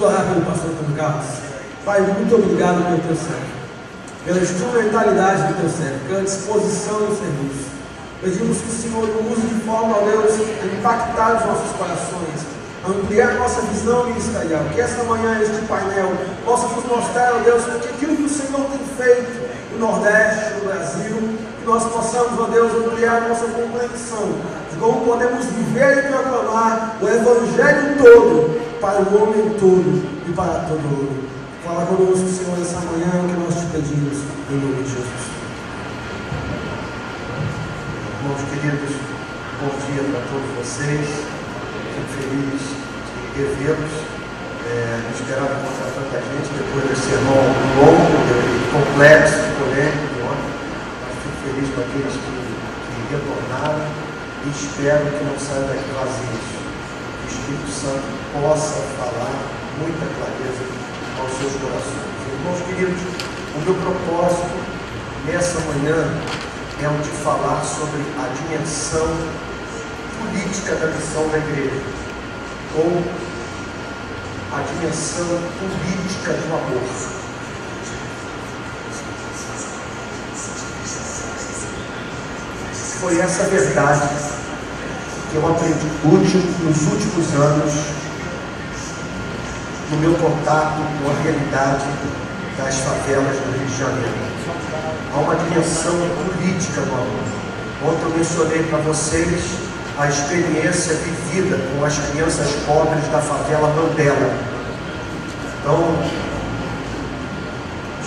Orar pelo pastor Antônio Carlos. Pai, muito obrigado pelo teu servo, pela instrumentalidade do teu servo, pela disposição do serviço. Pedimos que o Senhor use de forma, ó Deus, a impactar os nossos corações, ampliar nossa visão ministerial. Que esta manhã este painel possa nos mostrar, ó Deus, que aquilo que o Senhor tem feito no Nordeste, no Brasil, que nós possamos, ó Deus, ampliar nossa compreensão de como podemos viver e proclamar o Evangelho todo para o homem todo e para todo mundo. Fala conosco, Senhor, essa manhã, o que nós te pedimos, em nome de Jesus. Irmãos queridos, bom dia para todos vocês. Fico feliz de revê-los. É, não esperava encontrar tanta gente depois desse sermão longo, complexo, polêmico ontem. Mas fico feliz com aqueles que, que retornaram e espero que não saiam daqui vazios. Espírito Santo possa falar muita clareza aos seus corações. Irmãos queridos, o meu propósito nessa manhã é o de falar sobre a dimensão política da missão da igreja, ou a dimensão política do amor. Foi essa verdade que eu aprendi nos últimos anos no meu contato com a realidade das favelas do Rio de Janeiro. Há uma dimensão política no amor. Ontem eu mencionei para vocês a experiência vivida com as crianças pobres da favela Mandela. Então,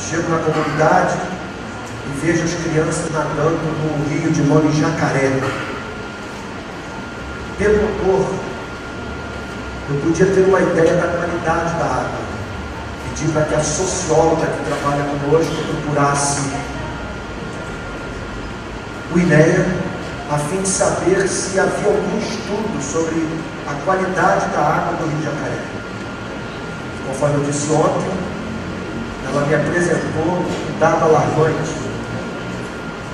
chego na comunidade e vejo as crianças nadando no rio de nome Jacaré. Pelo odor, eu podia ter uma ideia da qualidade da água. Pedi para que a socióloga que trabalha conosco procurasse o INEA, a fim de saber se havia algum estudo sobre a qualidade da água do Rio Jacaré. Conforme eu disse ontem, ela me apresentou um dado alarmante.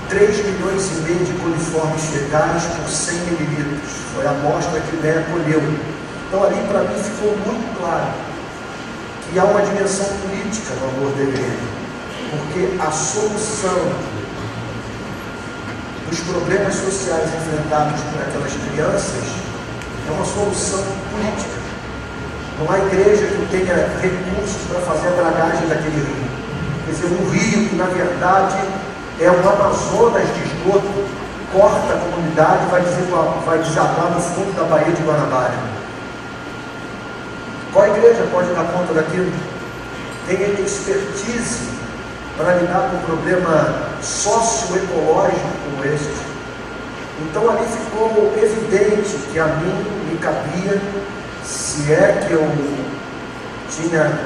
3 milhões e meio de coliformes fecais por 100 mililitros. Foi a amostra que INEA colheu. Então ali para mim ficou muito claro que há uma dimensão política no amor igreja. Porque a solução dos problemas sociais enfrentados por aquelas crianças é uma solução política. Não há igreja que tenha recursos para fazer a dragagem daquele rio. Quer dizer, um rio que na verdade é um Amazonas de esgoto, corta a comunidade e vai, vai desabar no fundo da Baía de Guanabara. Qual igreja pode dar conta daquilo? Tem expertise para lidar com um problema socioecológico como este. Então ali ficou evidente que a mim me cabia, se é que eu tinha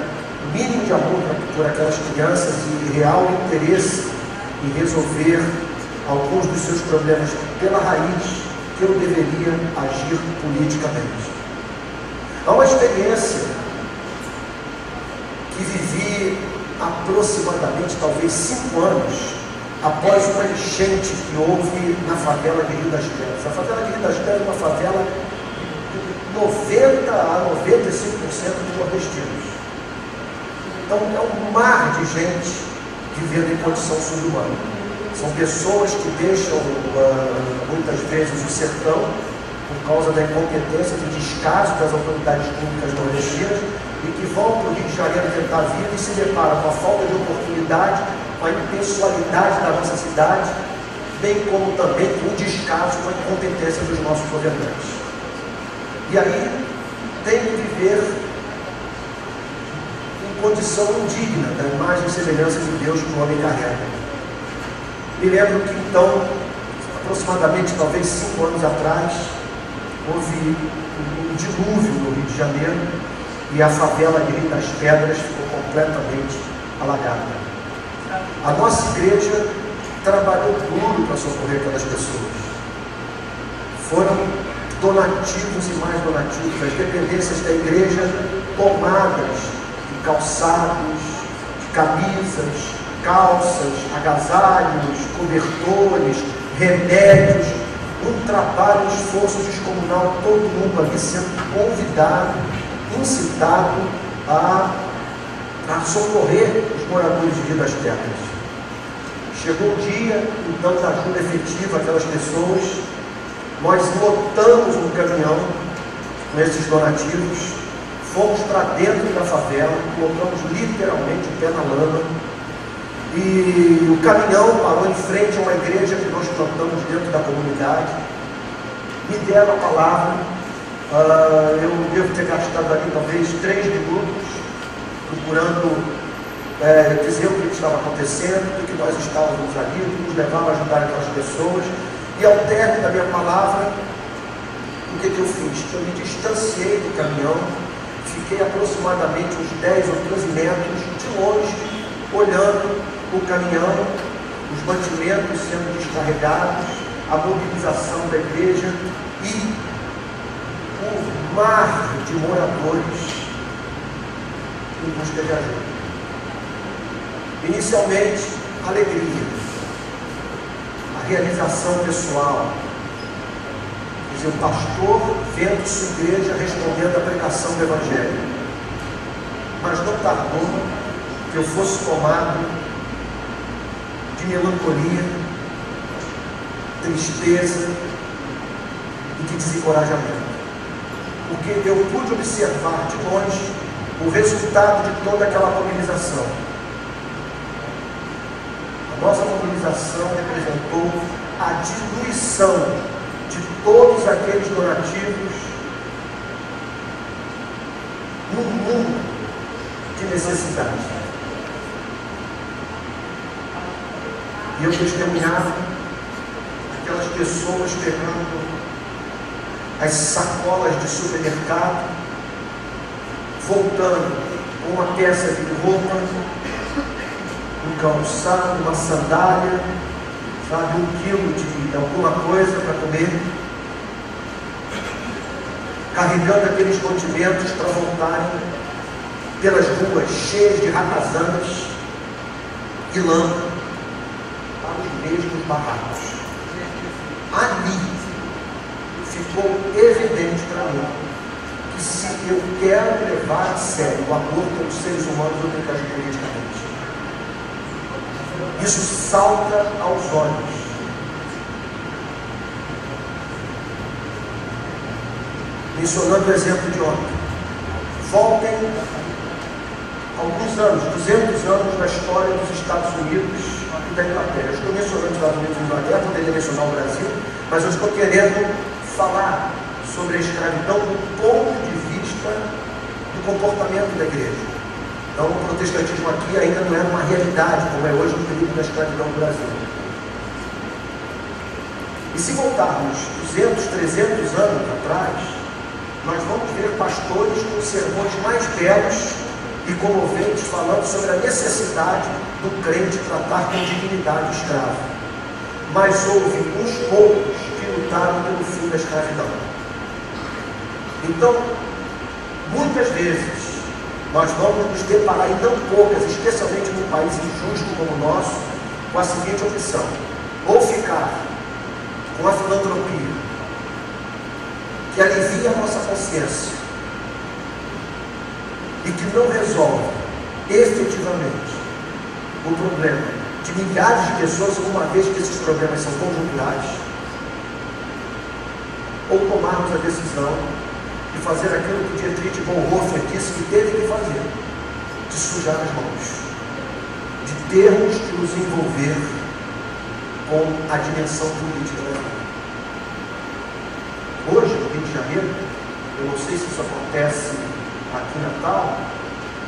mínimo de amor por aquelas crianças e real interesse em resolver alguns dos seus problemas pela raiz, que eu deveria agir politicamente. Há uma experiência que vivi aproximadamente, talvez cinco anos, após uma enchente que houve na favela de Rio das Pedras. A favela de Rio das Pedras é uma favela de 90 a 95% de nordestinos. Então é um mar de gente vivendo em condição subhumana. São pessoas que deixam uh, muitas vezes o sertão por causa da incompetência, do descaso das autoridades públicas nordestinas e que vão para o Rio de Janeiro tentar vida e se deparam com a falta de oportunidade, com a impessoalidade da nossa cidade, bem como também com o descaso, com a incompetência dos nossos governantes. E aí tem que viver condição indigna da imagem e semelhança de Deus que o homem carrega. Me lembro que então, aproximadamente talvez cinco anos atrás, houve um dilúvio no Rio de Janeiro e a favela Rio das Pedras ficou completamente alagada. A nossa igreja trabalhou duro para socorrer aquelas pessoas. Foram donativos e mais donativos, as dependências da igreja tomadas calçados, camisas, calças, agasalhos, cobertores, remédios, um trabalho, um esforço descomunal, todo mundo ali sendo convidado incitado a, a socorrer os moradores de Vidas Terras. Chegou o dia, então, da ajuda efetiva àquelas pessoas. Nós lotamos um caminhão com esses donativos, fomos para dentro da favela, colocamos literalmente o pé na lama. E o caminhão parou em frente a uma igreja que nós plantamos dentro da comunidade. Me deram a palavra. Uh, eu devo ter gastado ali talvez três minutos procurando é, dizer o que estava acontecendo, do que nós estávamos ali, o que nos levava a ajudar aquelas pessoas. E ao término da minha palavra, o que, que eu fiz? Eu me distanciei do caminhão, fiquei aproximadamente uns 10 ou 15 metros de longe, olhando o caminhão, os mantimentos sendo descarregados, a mobilização da igreja e o mar de moradores em busca de ajuda. Inicialmente, alegria, a realização pessoal. Dizer, o pastor vendo sua igreja respondendo à pregação do Evangelho. Mas não tardou que eu fosse tomado de melancolia, tristeza e de desencorajamento. Porque eu pude observar de longe o resultado de toda aquela mobilização nossa mobilização representou a diluição de todos aqueles donativos no mundo de necessidade. E eu testemunhava aquelas pessoas pegando as sacolas de supermercado, voltando com uma peça de roupa um calçado, uma sandália, sabe, um quilo de alguma coisa para comer, carregando aqueles mantimentos para voltarem pelas ruas cheias de ratazanas e lama para os mesmos barracos. Ali ficou evidente para mim que se eu quero levar a sério o amor pelos seres humanos, eu tenho que agir politicamente. Isso salta aos olhos. Mencionando o exemplo de ontem. Voltem alguns anos, 200 anos da história dos Estados Unidos e da Inglaterra. Eu estou mencionando os Estados Unidos e Inglaterra, poderia mencionar o Brasil, mas eu estou querendo falar sobre a escravidão do ponto de vista do comportamento da igreja. Então, o protestantismo aqui ainda não era uma realidade, como é hoje no período da escravidão no Brasil. E se voltarmos 200, 300 anos atrás, nós vamos ver pastores com sermões mais belos e comoventes falando sobre a necessidade do crente tratar com dignidade o escravo. Mas houve uns poucos que lutaram pelo fim da escravidão. Então, muitas vezes, nós vamos nos deparar, e não poucas, especialmente num país injusto como o nosso, com a seguinte opção: ou ficar com a filantropia, que alivia a nossa consciência e que não resolve efetivamente o problema de milhares de pessoas, uma vez que esses problemas são conjunturais, ou tomarmos a decisão de fazer aquilo que Dietrich Bonhoeffer disse que teve que fazer, de sujar as mãos, de termos que nos envolver com a dimensão política da vida. Hoje, no Rio de Janeiro, eu não sei se isso acontece aqui em Natal,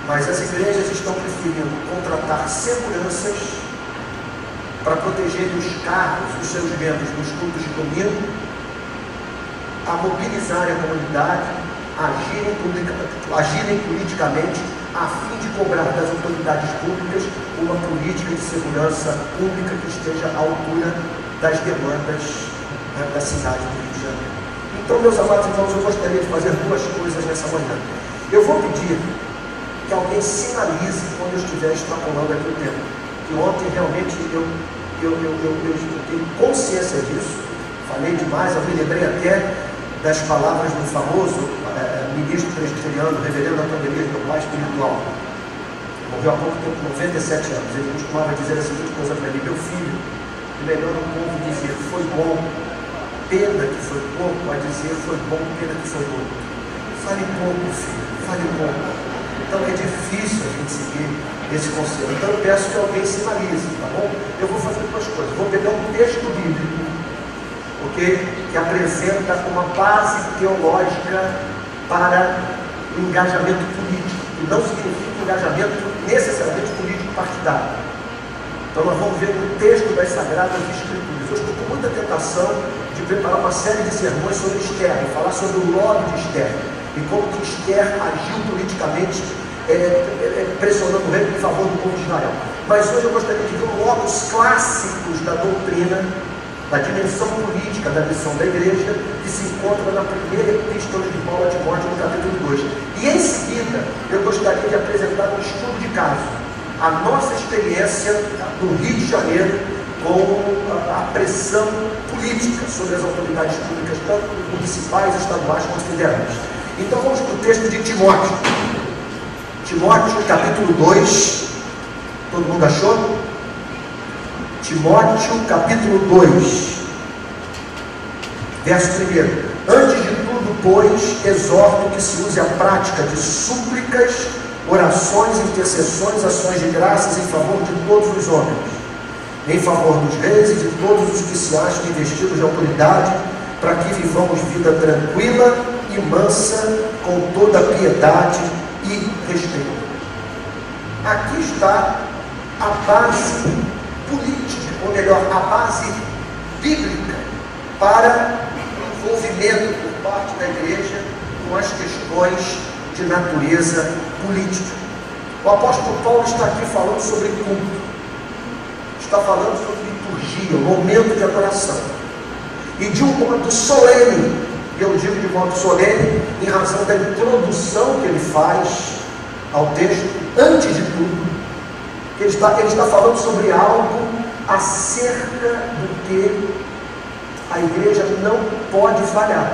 mas as igrejas estão preferindo contratar seguranças para protegerem os carros dos seus membros nos cultos de domingo a mobilizar a comunidade, agirem, agirem politicamente, a fim de cobrar das autoridades públicas uma política de segurança pública que esteja à altura das demandas né, da cidade do Rio de Janeiro. Então, meus amados irmãos, eu gostaria de fazer duas coisas nessa manhã. Eu vou pedir que alguém sinalize quando eu estiver extrapolando aqui o tempo. Que ontem realmente eu, eu, eu, eu, eu tenho consciência disso. Falei demais, eu me lembrei até das palavras do famoso é, ministro presbiteriano, reverendo Antônio Elias, meu pai espiritual. Morreu há pouco tempo, 97 anos. Ele costumava dizer a seguinte coisa para mim: Meu filho, é melhor um povo dizer foi bom, pena que foi pouco, a dizer foi bom, pena que foi pouco. Fale pouco, filho, fale pouco. Então é difícil a gente seguir esse conselho. Então eu peço que alguém sinalize, tá bom? Eu vou fazer duas coisas. Vou pegar um texto bíblico porque que apresenta uma base teológica para o engajamento político, e não significa engajamento necessariamente político partidário. Então nós vamos ver um texto das Sagradas Escrituras. Eu estou com muita tentação de preparar uma série de sermões sobre Esther, e falar sobre o lobby de Esther, e como que Esther agiu politicamente, é, é, é pressionando o rei em favor do povo de Israel. Mas hoje eu gostaria de ver logos clássicos da doutrina da dimensão política da missão da igreja, que se encontra na primeira epístola de Paulo a Timóteo, no capítulo 2. E em seguida, eu gostaria de apresentar um estudo de caso, a nossa experiência no Rio de Janeiro com a pressão política sobre as autoridades públicas, tanto municipais, estaduais quanto federais. Então vamos para o texto de Timóteo. Timóteo, capítulo 2. Todo mundo achou? Timóteo capítulo 2, verso 1. Antes de tudo, pois, exorto que se use a prática de súplicas, orações, intercessões, ações de graças em favor de todos os homens, em favor dos reis e de todos os que se acham investidos de autoridade, para que vivamos vida tranquila e mansa, com toda piedade e respeito. Aqui está a base política, ou melhor, a base bíblica para o envolvimento por parte da igreja com as questões de natureza política. O apóstolo Paulo está aqui falando sobre culto, está falando sobre liturgia, momento de adoração, e de um modo solene, eu digo de modo solene, em razão da introdução que ele faz ao texto, antes de tudo, ele está, ele está falando sobre algo acerca do que a igreja não pode falhar.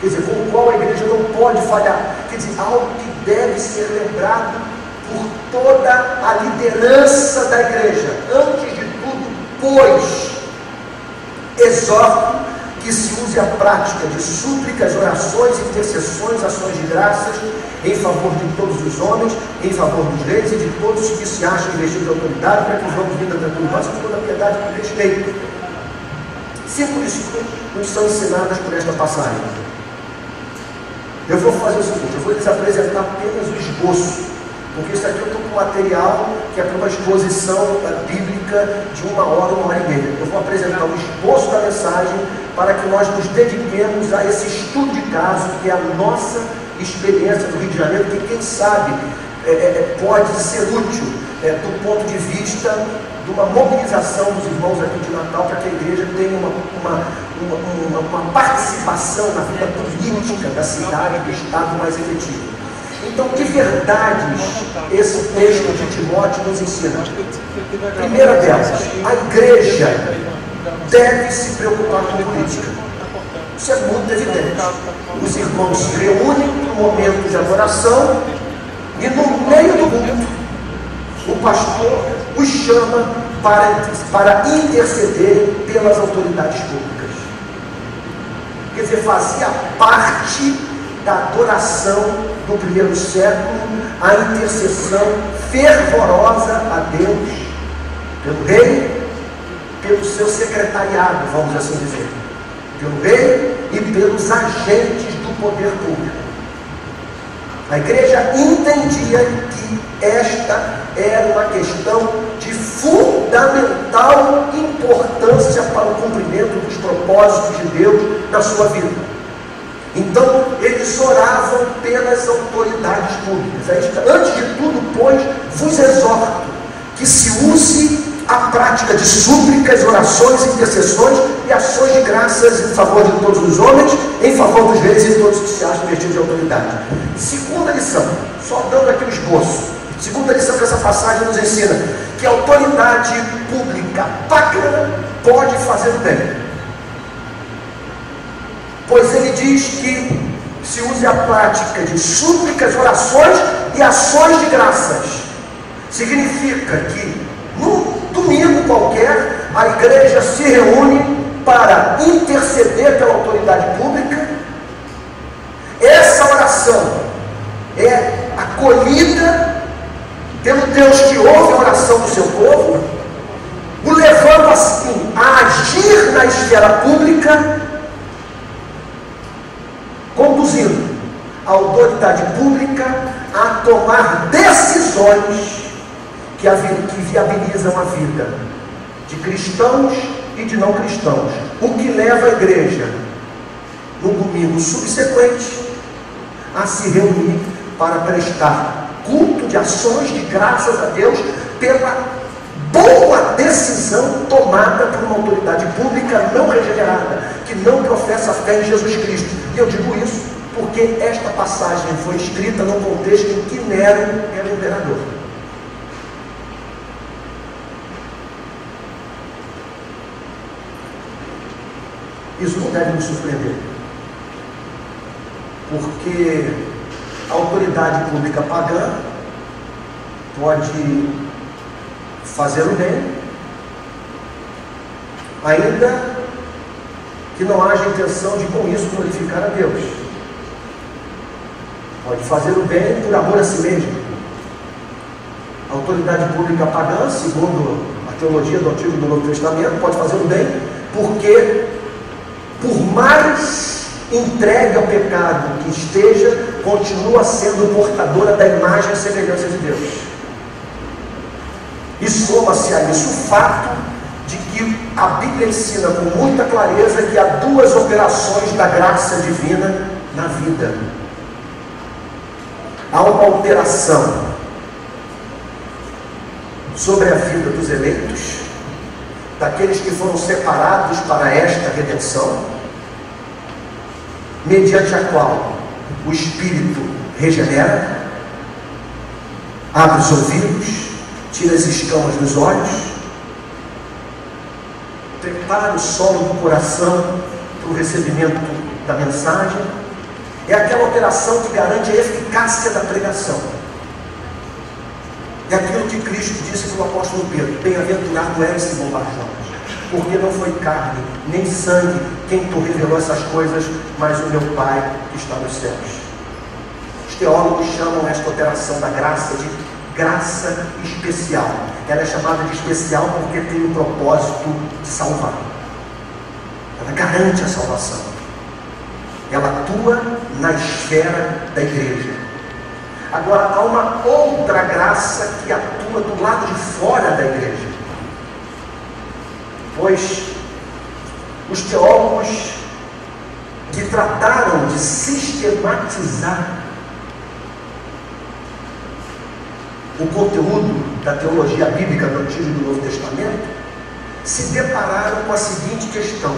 Quer dizer, com o qual a igreja não pode falhar. Quer dizer, algo que deve ser lembrado por toda a liderança da igreja. Antes de tudo, pois, exorto que se use a prática de súplicas, orações, intercessões, ações de graças em favor de todos os homens, em favor dos reis e de todos os que se acham investidos de autoridade, para que os homens vida tranquila, com toda a piedade e respeito. Cinco lições nos são ensinadas por esta passagem. Eu vou fazer o seguinte, eu vou lhes apresentar apenas o esboço porque isso aqui eu estou com material que é para uma exposição bíblica de uma hora, uma hora e meia. Eu vou apresentar o esboço da mensagem para que nós nos dediquemos a esse estudo de caso, que é a nossa experiência do Rio de Janeiro, que quem sabe é, é, é pode ser útil é, do ponto de vista de uma mobilização dos irmãos aqui de Natal para que a igreja tenha uma, uma, uma, uma participação na vida política da cidade do Estado mais efetiva. Então, que verdades esse texto de Timóteo nos ensina? Primeira delas, a igreja deve se preocupar com política. Isso é muito evidente. Os irmãos se reúnem no momento de adoração e no meio do culto, o pastor os chama para, para interceder pelas autoridades públicas. Quer dizer, fazia parte da adoração do primeiro século, a intercessão fervorosa a Deus, pelo rei, pelo seu secretariado, vamos assim dizer, pelo rei e pelos agentes do poder público. A igreja entendia que esta era uma questão de fundamental importância para o cumprimento dos propósitos de Deus na sua vida. Então, eles oravam pelas autoridades públicas. Antes de tudo, pois, vos exorto que se use a prática de súplicas, orações, intercessões e ações de graças em favor de todos os homens, em favor dos reis e de todos que se acham vestidos de autoridade. Segunda lição, só dando aqui o um esboço. Segunda lição que essa passagem nos ensina: que a autoridade pública pacra pode fazer o bem. Pois ele diz que se use a prática de súplicas, orações e ações de graças. Significa que num domingo qualquer a igreja se reúne para interceder pela autoridade pública. Essa oração é acolhida pelo Deus que ouve a oração do seu povo, o levando assim a agir na esfera pública, conduzindo a autoridade pública a tomar decisões que, que viabilizam a vida de cristãos e de não cristãos. O que leva a igreja, no domingo subsequente, a se reunir para prestar culto de ações de graças a Deus pela boa decisão tomada por uma autoridade pública não regenerada, que não professa fé em Jesus Cristo. E eu digo isso porque esta passagem foi escrita no contexto em que Nero era imperador. Isso não deve nos surpreender. Porque a autoridade pública pagã pode fazer o bem, ainda que não haja intenção de com isso glorificar a Deus. Pode fazer o bem por amor a si mesmo. A autoridade pública pagã, segundo a teologia do Antigo e do Novo Testamento, pode fazer o bem porque por mais entregue ao pecado que esteja, continua sendo portadora da imagem e semelhança de Deus. E soma-se a isso o fato de que a Bíblia ensina com muita clareza que há duas operações da graça divina na vida. Há uma alteração sobre a vida dos eleitos, daqueles que foram separados para esta redenção, mediante a qual o Espírito regenera, abre os ouvidos, tira as escamas dos olhos, prepara o solo do coração para o recebimento da mensagem. É aquela operação que garante a eficácia da pregação. É aquilo que Cristo disse para o apóstolo Pedro: Bem-aventurado és, Simão Barjonas porque não foi carne, nem sangue quem tu revelou essas coisas, mas o meu Pai que está nos céus. Os teólogos chamam esta operação da graça de graça especial. Ela é chamada de especial porque tem o propósito de salvar. Ela garante a salvação. Ela atua na esfera da igreja. Agora, há uma outra graça que atua do lado de fora da igreja pois os teólogos que trataram de sistematizar o conteúdo da teologia bíblica do Antigo e do Novo Testamento se depararam com a seguinte questão: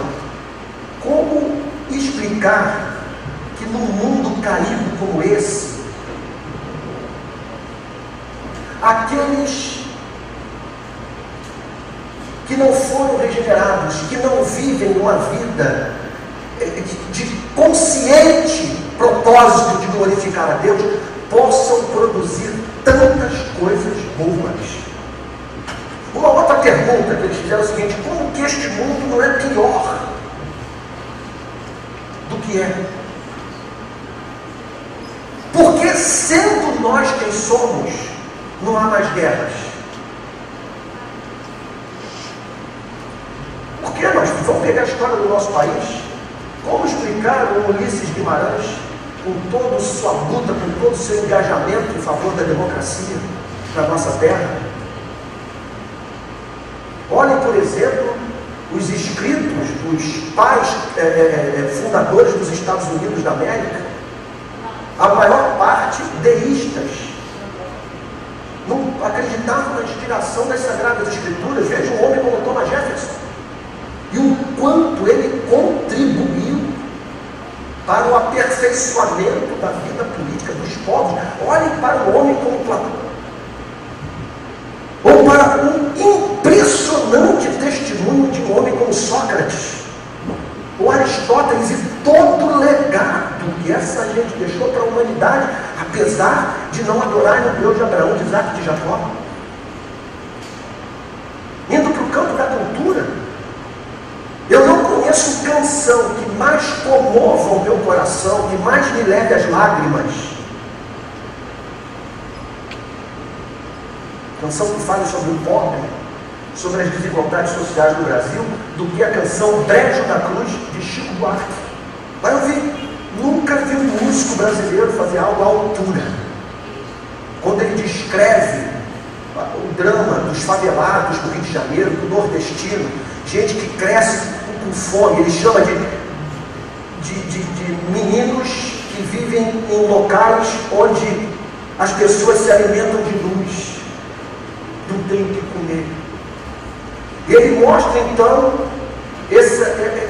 como explicar que num mundo caído como esse, aqueles que não foram regenerados, que não vivem uma vida eh, de consciente propósito de glorificar a Deus, possam produzir tantas coisas boas. Uma outra pergunta que eles fizeram é o seguinte: como que este mundo não é pior do que é? Porque sendo nós quem somos, não há mais guerras. Porque nós vamos pegar a história do nosso país, como explicar o Ulisses Guimarães, com toda sua luta, com todo o seu engajamento em favor da democracia na nossa terra? Olhem, por exemplo, os escritos dos pais é, é, é, fundadores dos Estados Unidos da América, a maior parte deístas, não acreditavam na inspiração das Sagradas Escrituras. Veja um homem como Thomas Jefferson e o quanto ele contribuiu para o aperfeiçoamento da vida política dos povos. Olhem para o homem como Platão. Ou para um impressionante testemunho de um homem como Sócrates, ou Aristóteles e todo o legado do que essa gente deixou para a humanidade, apesar de não adorarem o Deus de Abraão, de Isaac e de Jacó. Indo para o campo da. Conheço canção que mais comova o meu coração, que mais me leve às lágrimas. Canção que fale sobre o pobre, sobre as desigualdades sociais do Brasil, do que a canção Brejo da Cruz de Chico Buarque. Vai ouvir. Nunca vi um músico brasileiro fazer algo à altura. Quando ele descreve o drama dos favelados do Rio de Janeiro, do nordestino, gente que cresce com fome, ele chama de, de, de, de meninos que vivem em locais onde as pessoas se alimentam de luz, não tem o que comer. Ele mostra então essa,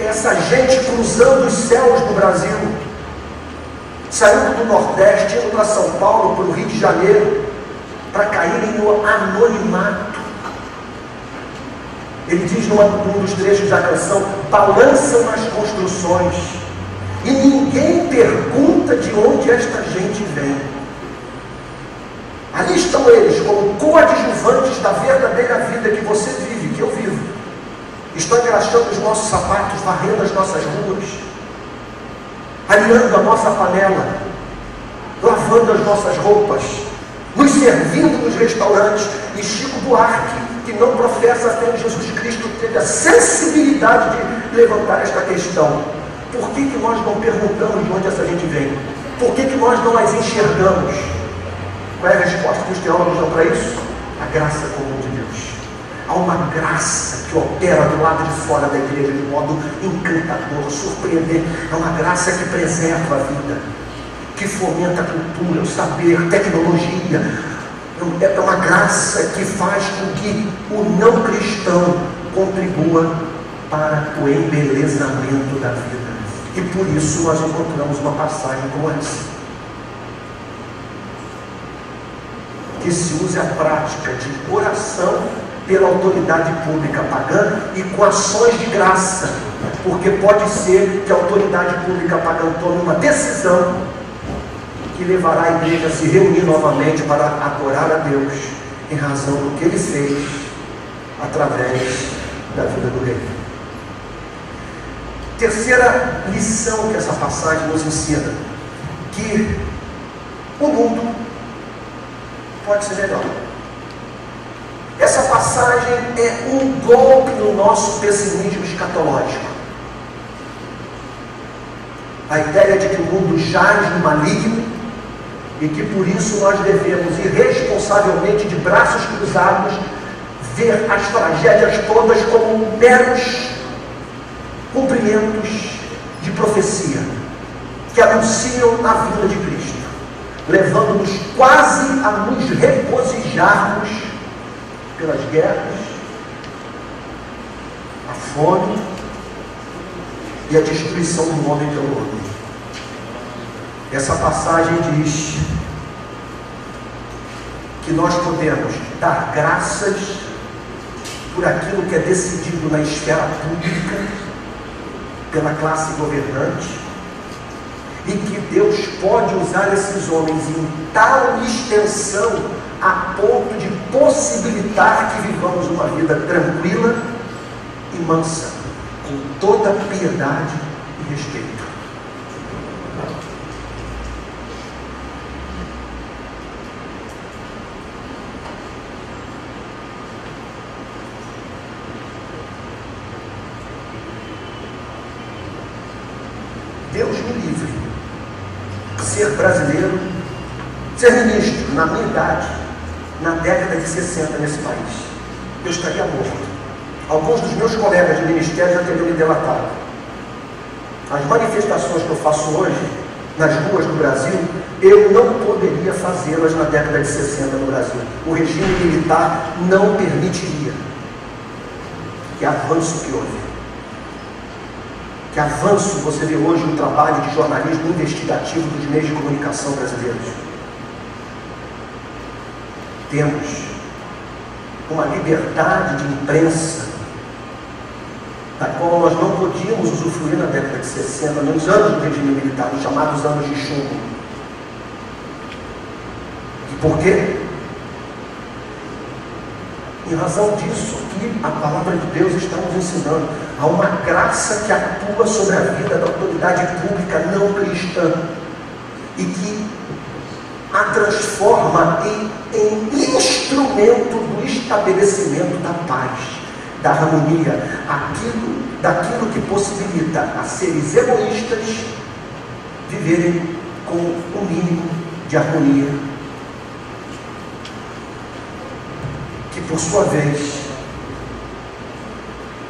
essa gente cruzando os céus do Brasil, saindo do Nordeste, indo para São Paulo, para o Rio de Janeiro, para caírem no anonimato. Ele diz num, dos trechos da canção: balançam as construções, e ninguém pergunta de onde esta gente vem. Ali estão eles, como coadjuvantes da verdadeira vida que você vive, que eu vivo. Estão engraxando os nossos sapatos, varrendo as nossas ruas, alinhando a nossa panela, lavando as nossas roupas, nos servindo nos restaurantes. E Chico Buarque, que não professa a fé em Jesus Cristo, teve a sensibilidade de levantar esta questão. Por que, que nós não perguntamos de onde essa gente vem? Por que, que nós não as enxergamos? Qual é a resposta que os teólogos dão para isso? A graça comum de Deus. Há uma graça que opera do lado de fora da igreja de modo encantador, surpreendente. É uma graça que preserva a vida que fomenta a cultura, o saber, tecnologia. É uma graça que faz com que o não cristão contribua para o embelezamento da vida. E por isso nós encontramos uma passagem como essa. Que se use a prática de oração pela autoridade pública pagã e com ações de graça, porque pode ser que a autoridade pública pagã tome uma decisão que levará a igreja a se reunir novamente para adorar a Deus em razão do que ele fez através da vida do rei. Terceira lição que essa passagem nos ensina: que o mundo pode ser melhor. Essa passagem é um golpe no nosso pessimismo escatológico. A ideia de que o mundo jaz no maligno e que por isso nós devemos irresponsavelmente, de braços cruzados, ver as tragédias todas como meros cumprimentos de profecia que anunciam a vinda de Cristo, levando-nos quase a nos regozijarmos pelas guerras, a fome e a destruição do homem pelo homem. Essa passagem diz que nós podemos dar graças por aquilo que é decidido na esfera pública, pela classe governante, e que Deus pode usar esses homens em tal extensão a ponto de possibilitar que vivamos uma vida tranquila e mansa, com toda piedade e respeito. ser brasileiro, ser ministro, na minha idade, na década de 60 nesse país. Eu estaria morto. Alguns dos meus colegas de ministério já teriam me delatado. As manifestações que eu faço hoje nas ruas do Brasil, eu não poderia fazê-las na década de 60 no Brasil. O regime militar não permitiria. Que avanço que houve. Que avanço você vê hoje no trabalho de jornalismo investigativo dos meios de comunicação brasileiros. Temos uma liberdade de imprensa da qual nós não podíamos usufruir na década de 60, nos anos do regime militar, os chamados anos de chumbo. E por quê? Em razão disso que a palavra de Deus está nos ensinando. Há uma graça que atua sobre a vida da autoridade pública não cristã e que a transforma em, em instrumento do estabelecimento da paz, da harmonia, aquilo, daquilo que possibilita a seres egoístas viverem com o um mínimo de harmonia, que por sua vez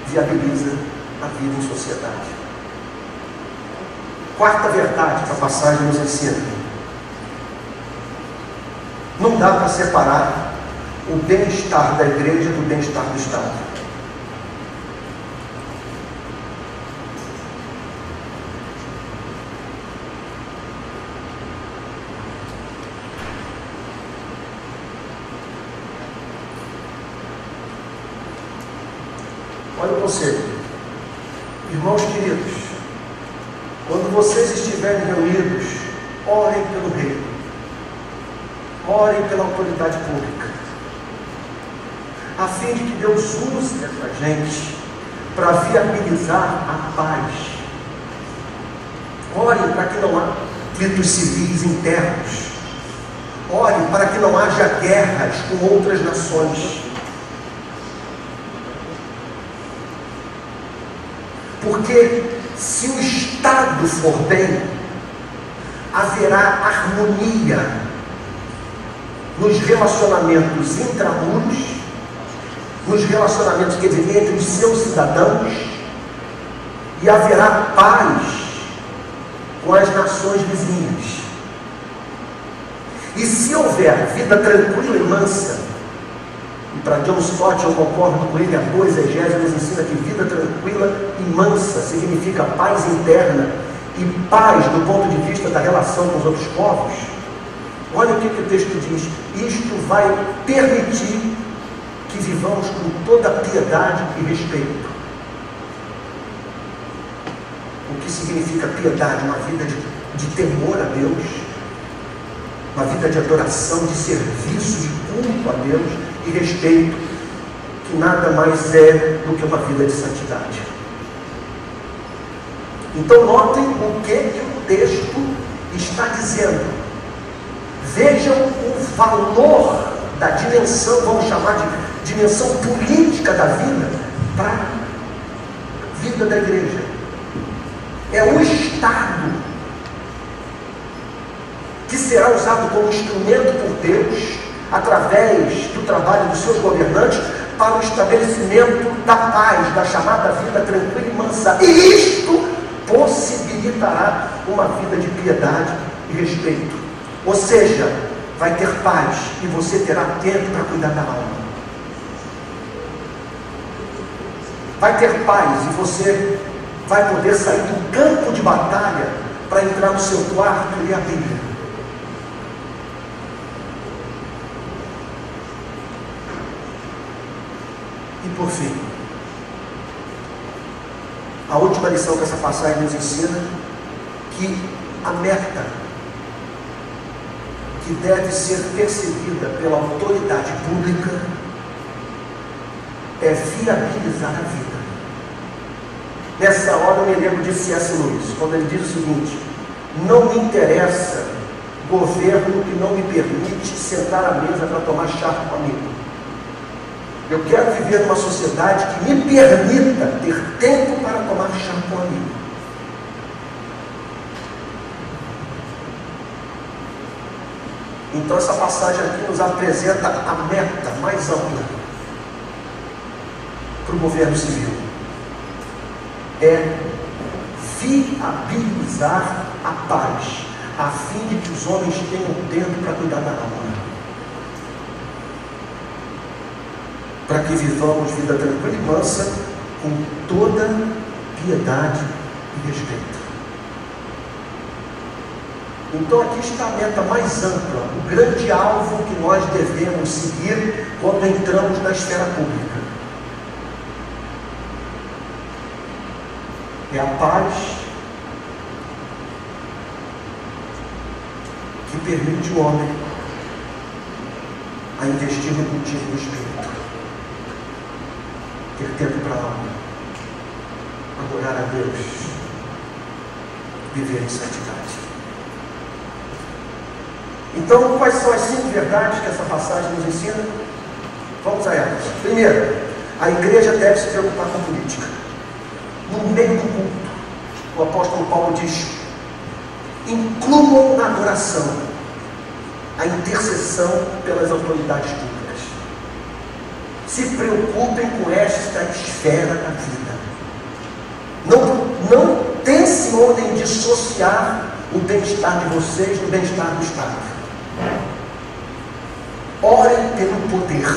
viabiliza a vida em sociedade. Quarta verdade que a passagem nos ensina não dá para separar o bem-estar da igreja do bem-estar do Estado. Olha o conselho. Irmãos queridos, quando vocês estiverem reunidos, orem pelo rei orem pela autoridade pública, a fim de que Deus use essa gente para viabilizar a paz. Orem para que não haja conflitos civis internos. Orem para que haja guerras com outras nações. Porque se o Estado for bem, haverá harmonia nos relacionamentos intramuros, nos relacionamentos que vivem entre os seus cidadãos, e haverá paz com as nações vizinhas. E se houver vida tranquila e mansa, e para John Stott eu concordo com ele, a boa exegese nos ensina que vida tranquila e mansa significa paz interna e paz do ponto de vista da relação com os outros povos Olha o que, que o texto diz: isto vai permitir que vivamos com toda piedade e respeito. O que significa piedade? Uma vida de, de temor a Deus, uma vida de adoração, de serviço, de culto a Deus e respeito, que nada mais é do que uma vida de santidade. Então, notem o que, que o texto está dizendo. Vejam o valor da dimensão, vamos chamar de dimensão política da vida, para a vida da igreja. É o Estado que será usado como instrumento por Deus, através do trabalho dos seus governantes, para o estabelecimento da paz, da chamada vida tranquila e mansa. E isto possibilitará uma vida de piedade e respeito. Ou seja, vai ter paz e você terá tempo para cuidar da alma. Vai ter paz e você vai poder sair do campo de batalha para entrar no seu quarto e ler a Bíblia. E por fim, a última lição que essa passagem nos ensina, que a meta que deve ser perseguida pela autoridade pública é viabilizar a vida. Nessa hora eu me lembro de C.S. Lewis, quando ele diz o seguinte: não me interessa governo que não me permite sentar à mesa para tomar chá com amigo. Eu quero viver numa sociedade que me permita ter tempo para tomar chá com amigo. Então essa passagem aqui nos apresenta a meta mais ampla para o governo civil. É viabilizar a paz, a fim de que os homens tenham tempo para cuidar da alma. Para que vivamos vida tranquila e mansa, com toda piedade e respeito. Então aqui está a meta mais ampla, o grande alvo que nós devemos seguir quando entramos na esfera pública. é a paz que permite o homem a investir no cultivo do Espírito, ter tempo para a alma, adorar a Deus, viver em santidade. Então, quais são as cinco verdades que essa passagem nos ensina? Vamos a elas. Primeiro, a igreja deve se preocupar com política. No meio do culto, o apóstolo Paulo diz: incluam na adoração a intercessão pelas autoridades públicas. Se preocupem com esta esfera da vida. Não, não pensem em dissociar o bem-estar de vocês do bem-estar do Estado. Orem pelo poder,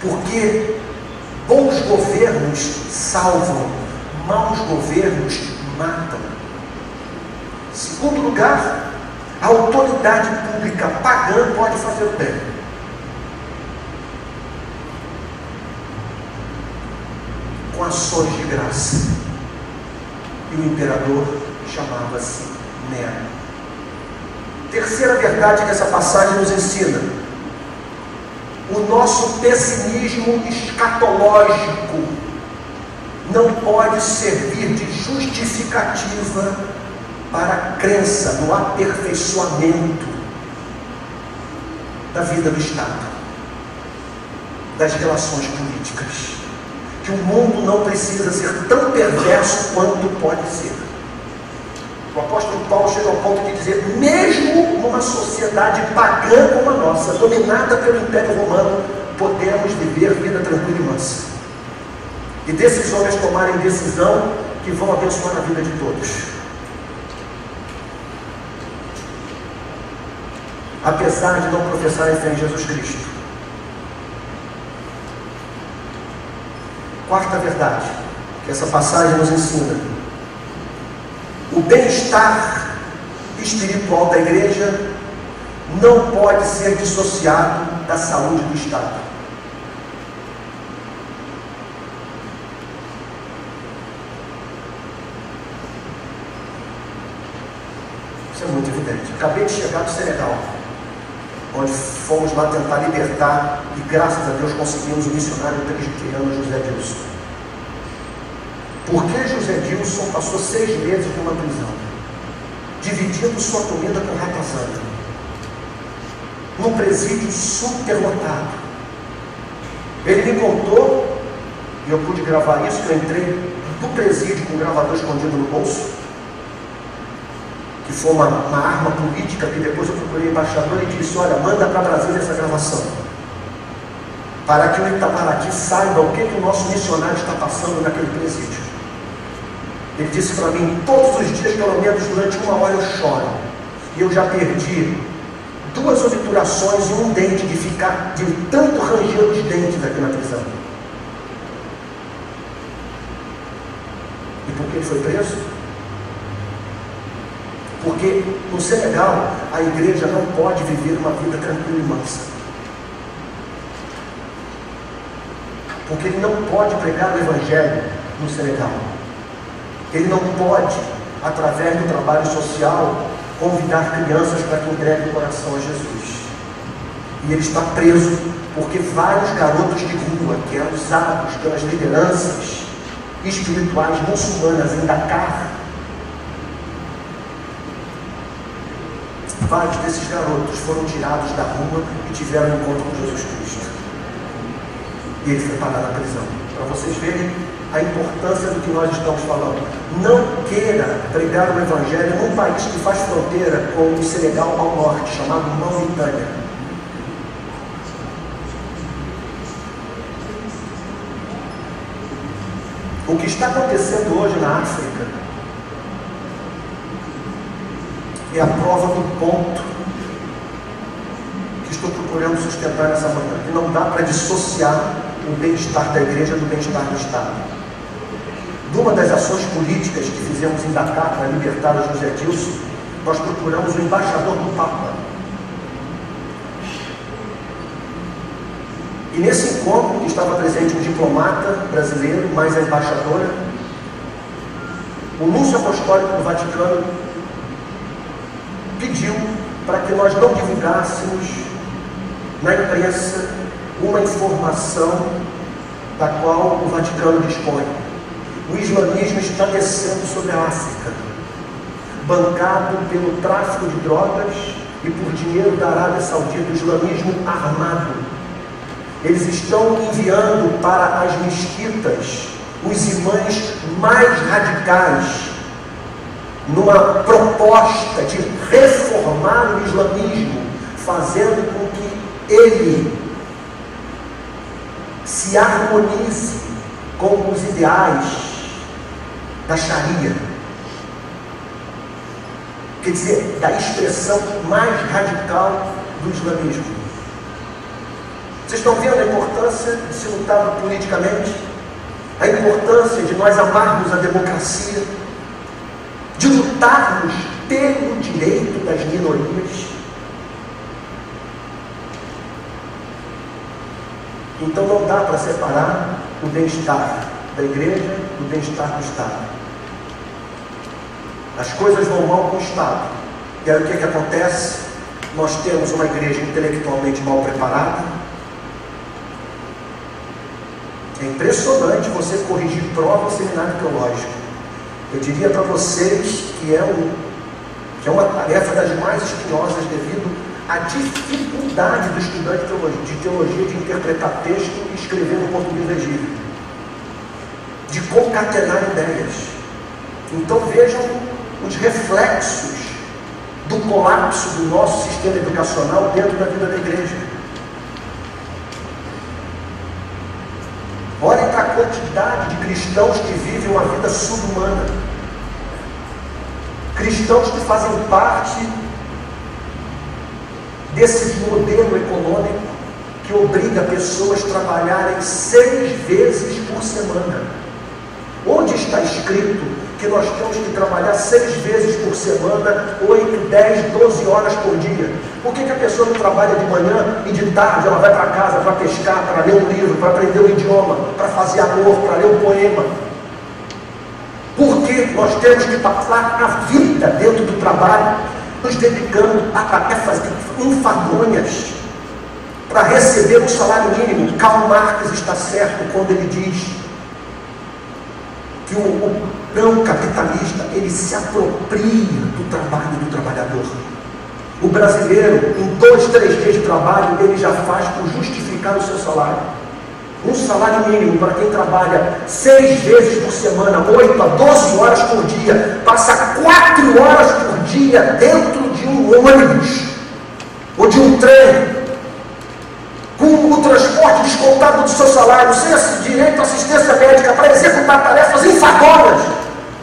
porque bons governos salvam, maus governos matam. Segundo lugar, a autoridade pública pagã pode fazer o bem. Ações de graça. E o imperador chamava-se Nero. Terceira verdade que essa passagem nos ensina: o nosso pessimismo escatológico não pode servir de justificativa para a crença no aperfeiçoamento da vida do Estado, das relações políticas. Que o mundo não precisa ser tão perverso quanto pode ser. O apóstolo Paulo chega ao ponto de dizer: mesmo numa sociedade pagã como a nossa, dominada pelo Império Romano, podemos viver vida tranquila e mansa. E desses homens tomarem decisão que vão abençoar a vida de todos. Apesar de não professarem fé em Jesus Cristo. Quarta verdade que essa passagem nos ensina o bem-estar espiritual da igreja não pode ser dissociado da saúde do Estado. Isso é muito evidente. Acabei de chegar do Senegal, onde fomos lá tentar libertar e graças a Deus conseguimos o missionário presbiteriano José Dilson. Por que José Dilson passou seis meses numa prisão, dividindo sua comida com ratazana, num presídio superlotado? Ele me contou, e eu pude gravar isso, que eu entrei do presídio com o gravador escondido no bolso, foi uma, uma arma política, que depois eu procurei embaixador e disse, olha, manda para Brasília essa gravação para que o Itamaraty saiba o que, que o nosso missionário está passando naquele presídio. Ele disse para mim: todos os dias, pelo menos durante uma hora, eu choro. E eu já perdi duas obturações e um dente de ficar de tanto ranger os dentes aqui na prisão. E por que ele foi preso? Porque no Senegal a igreja não pode viver uma vida tranquila e mansa. Porque ele não pode pregar o Evangelho no Senegal. Ele não pode, através do trabalho social, convidar crianças para que entreguem o coração a Jesus. E ele está preso porque vários garotos de rua, que eram usados pelas lideranças espirituais muçulmanas em Dakar, vários desses garotos foram tirados da rua e tiveram um encontro com Jesus Cristo. E ele foi parar na prisão. Para vocês verem a importância do que nós estamos falando. Não queira pregar o Evangelho num país que faz fronteira com o Senegal ao norte, chamado Mauritânia. O que está acontecendo hoje na África é a prova do ponto que estou procurando sustentar nessa manhã. Que não dá para dissociar o bem-estar da igreja do bem-estar do Estado numa das ações políticas que fizemos em Dakar para libertar o José Dilson, nós procuramos o embaixador do Papa. E nesse encontro estava presente um diplomata brasileiro, mais a embaixadora, o Núncio Apostólico do Vaticano pediu para que nós não divulgássemos na imprensa uma informação da qual o Vaticano dispõe. O islamismo está descendo sobre a África, bancado pelo tráfico de drogas e por dinheiro da Arábia Saudita, o islamismo armado. Eles estão enviando para as mesquitas os imãs mais radicais, numa proposta de reformar o islamismo, fazendo com que ele se harmonize com os ideais da Sharia. Quer dizer, da expressão mais radical do islamismo. Vocês estão vendo a importância de se lutar politicamente? A importância de nós amarmos a democracia, de lutarmos pelo direito das minorias. Então não dá para separar o bem-estar da igreja do bem-estar do Estado. As coisas vão mal com o Estado. E aí o que, é que acontece? Nós temos uma igreja intelectualmente mal preparada. É impressionante você corrigir prova no seminário teológico. Eu diria para vocês que é, um, que é uma tarefa das mais espinhosas devido à dificuldade do estudante de teologia, de teologia de interpretar texto e escrever no português legível, de concatenar ideias. Então vejam os reflexos do colapso do nosso sistema educacional dentro da vida da igreja. Olhem para a quantidade de cristãos que vivem uma vida subhumana. Cristãos que fazem parte desse modelo econômico que obriga pessoas a trabalharem seis vezes por semana. Onde está escrito que nós temos que trabalhar seis vezes por semana, oito, dez, doze horas por dia? Por que, que a pessoa não trabalha de manhã e de tarde ela vai para casa para pescar, para ler um livro, para aprender um idioma, para fazer amor, para ler um poema? Porque nós temos que passar a vida dentro do trabalho, nos dedicando a tarefas enfadonhas para receber um salário mínimo. Karl Marx está certo quando ele diz que o, o não capitalista ele se apropria do trabalho do trabalhador. O brasileiro, em dois, três dias de trabalho, ele já faz por justificar o seu salário. Um salário mínimo para quem trabalha seis vezes por semana, oito a doze horas por dia, passa quatro horas por dia dentro de um ônibus ou de um trem, com o transporte descontado do seu salário, sem direito à assistência médica para executar tarefas infadoras.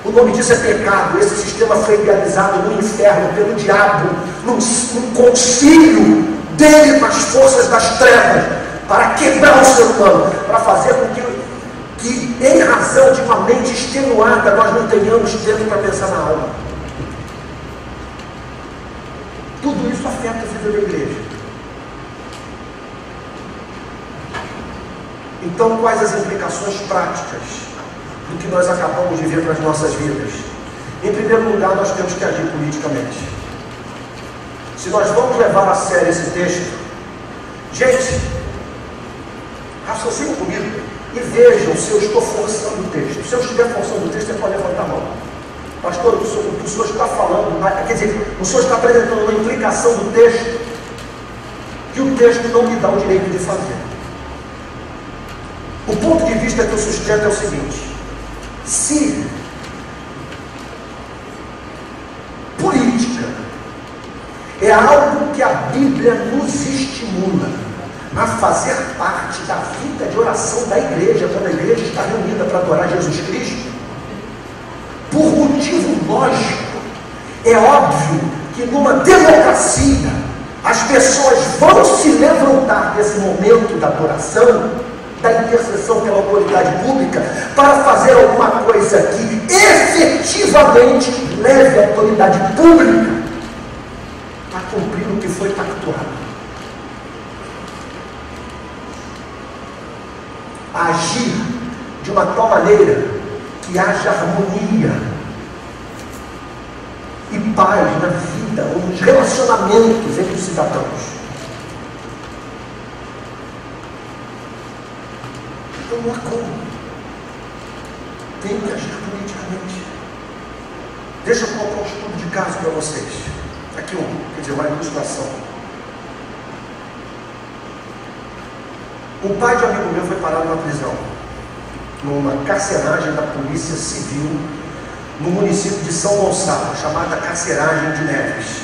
O nome disso é pecado. Esse sistema foi idealizado no inferno pelo diabo, num, num concílio dele com as forças das trevas, para quebrar o ser humano, para fazer com que, que, em razão de uma mente extenuada, nós não tenhamos tempo para pensar na alma. Tudo isso afeta a vida da igreja. Então, quais as implicações práticas do que nós acabamos de ver para as nossas vidas? Em primeiro lugar, nós temos que agir politicamente. Se nós vamos levar a sério esse texto, gente, raciocinem comigo e vejam se eu estou forçando o texto. Se eu estiver forçando o texto, você pode levantar a mão. Pastor, o senhor, o senhor está falando, quer dizer, o senhor está apresentando uma implicação do texto que o texto não me dá o direito de fazer. O ponto de vista que eu sustento é o seguinte: se política é algo que a Bíblia nos estimula a fazer parte da vida de oração da igreja, quando a igreja está reunida para adorar Jesus Cristo, por motivo lógico, é óbvio que numa democracia as pessoas vão se levantar nesse momento da adoração, da intercessão pela autoridade pública, para fazer alguma coisa que efetivamente leve a autoridade pública a cumprir o que foi pactuado. agir de uma tal maneira que haja harmonia paz na vida, nos relacionamentos entre os cidadãos. Não há como. Tem que agir politicamente. Deixa eu colocar um estudo de caso para vocês. Aqui um, quer dizer, uma ilustração. Um pai de amigo meu foi parado na prisão, numa carceragem da Polícia Civil no município de São Gonçalo, chamada Carceragem de Neves.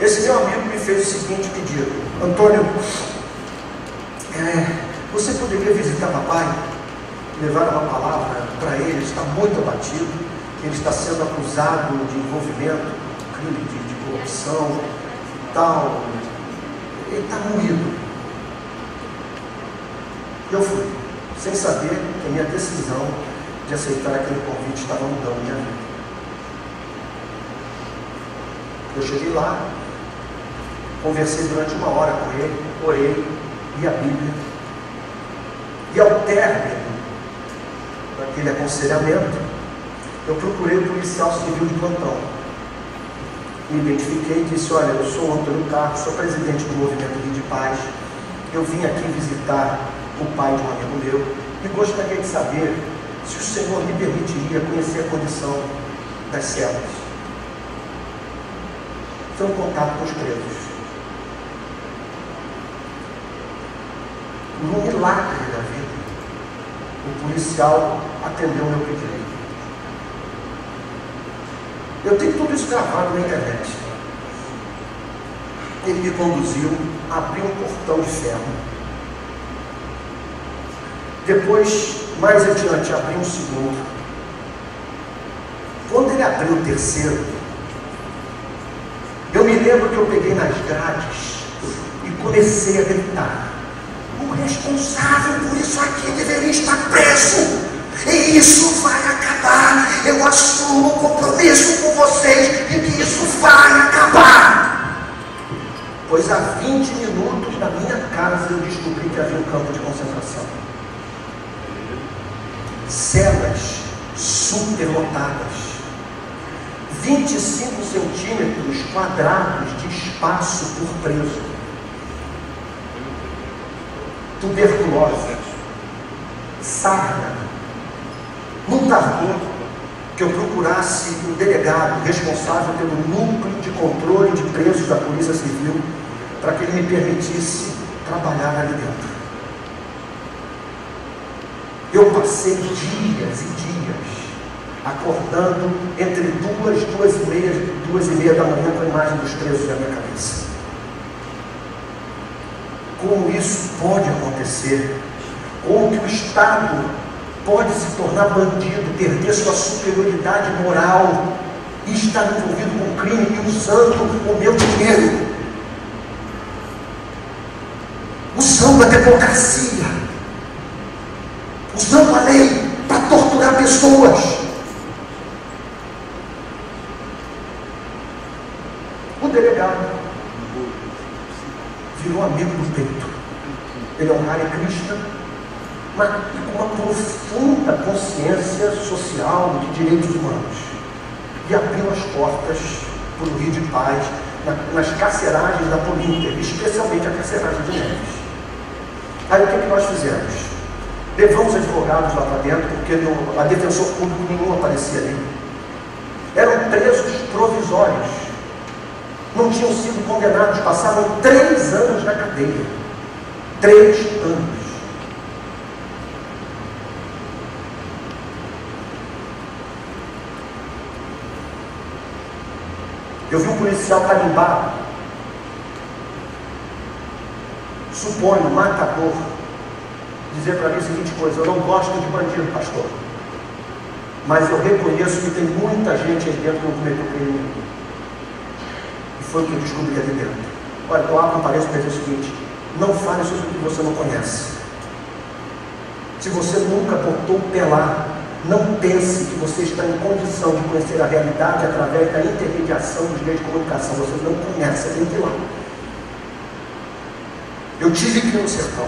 Esse meu amigo me fez o seguinte pedido: Antônio, é, você poderia visitar papai? Levar uma palavra para ele, ele está muito abatido, ele está sendo acusado de envolvimento, crime de, de corrupção, tal. Ele está moído. Eu fui, sem saber que a minha decisão de aceitar aquele convite estava mudando minha vida. Eu cheguei lá, conversei durante uma hora com ele, orei, li a Bíblia. E ao término daquele aconselhamento, eu procurei o policial civil de plantão. Me identifiquei e disse, olha, eu sou Antônio Carlos, sou presidente do Movimento Rio de Paz. Eu vim aqui visitar o pai de um amigo meu e gostaria de saber se o Senhor me permitiria conhecer a condição das celas. Foi um contato com os presos. No milagre da vida, o policial atendeu meu pedido. Eu tenho tudo isso gravado na internet. Ele me conduziu, abriu um portão de ferro. Depois mais adiante, abriu um segundo. Quando ele abriu o terceiro, eu me lembro que eu peguei nas grades e comecei a gritar. O responsável por isso aqui deveria estar preso. E isso vai acabar. Eu assumo um compromisso com vocês de que isso vai acabar. Pois há 20 minutos na minha casa eu descobri que havia um campo de concentração celas superlotadas, 25 centímetros quadrados de espaço por preso, tuberculose, sarna. Não tardou que eu procurasse um delegado responsável pelo núcleo de controle de presos da Polícia Civil para que ele me permitisse trabalhar ali dentro. Eu passei dias e dias acordando entre duas, duas e meia, duas e meia da manhã com a imagem dos presos na minha cabeça. Como isso pode acontecer? Como que o Estado pode se tornar bandido, perder sua superioridade moral e estar envolvido com crime e usando o meu dinheiro? Usando a democracia usando a lei para torturar pessoas. O delegado virou amigo do peito. Ele é um Hare Krishna, mas uma profunda consciência social de direitos humanos. E abriu as portas para o Rio de Paz, nas carceragens da polícia, especialmente a carceragem de Neves. Aí o que, que nós fizemos? Levamos advogados lá para dentro, porque no, a defensor público nenhum aparecia ali. Eram presos provisórios. Não tinham sido condenados, passavam três anos na cadeia. Três anos. Eu vi um policial carimbar, suponho, matador, dizer para mim a seguinte coisa: eu não gosto de bandido, pastor. Mas eu reconheço que tem muita gente aí dentro que não cometeu crime. E foi o que eu descobri ali dentro. Olha, eu abro um parênteses para dizer o seguinte: não fale sobre o que você não conhece. Se você nunca botou lá, não pense que você está em condição de conhecer a realidade através da intermediação dos meios de comunicação. Você não conhece, você tem que lá. Eu tive que ir no sertão.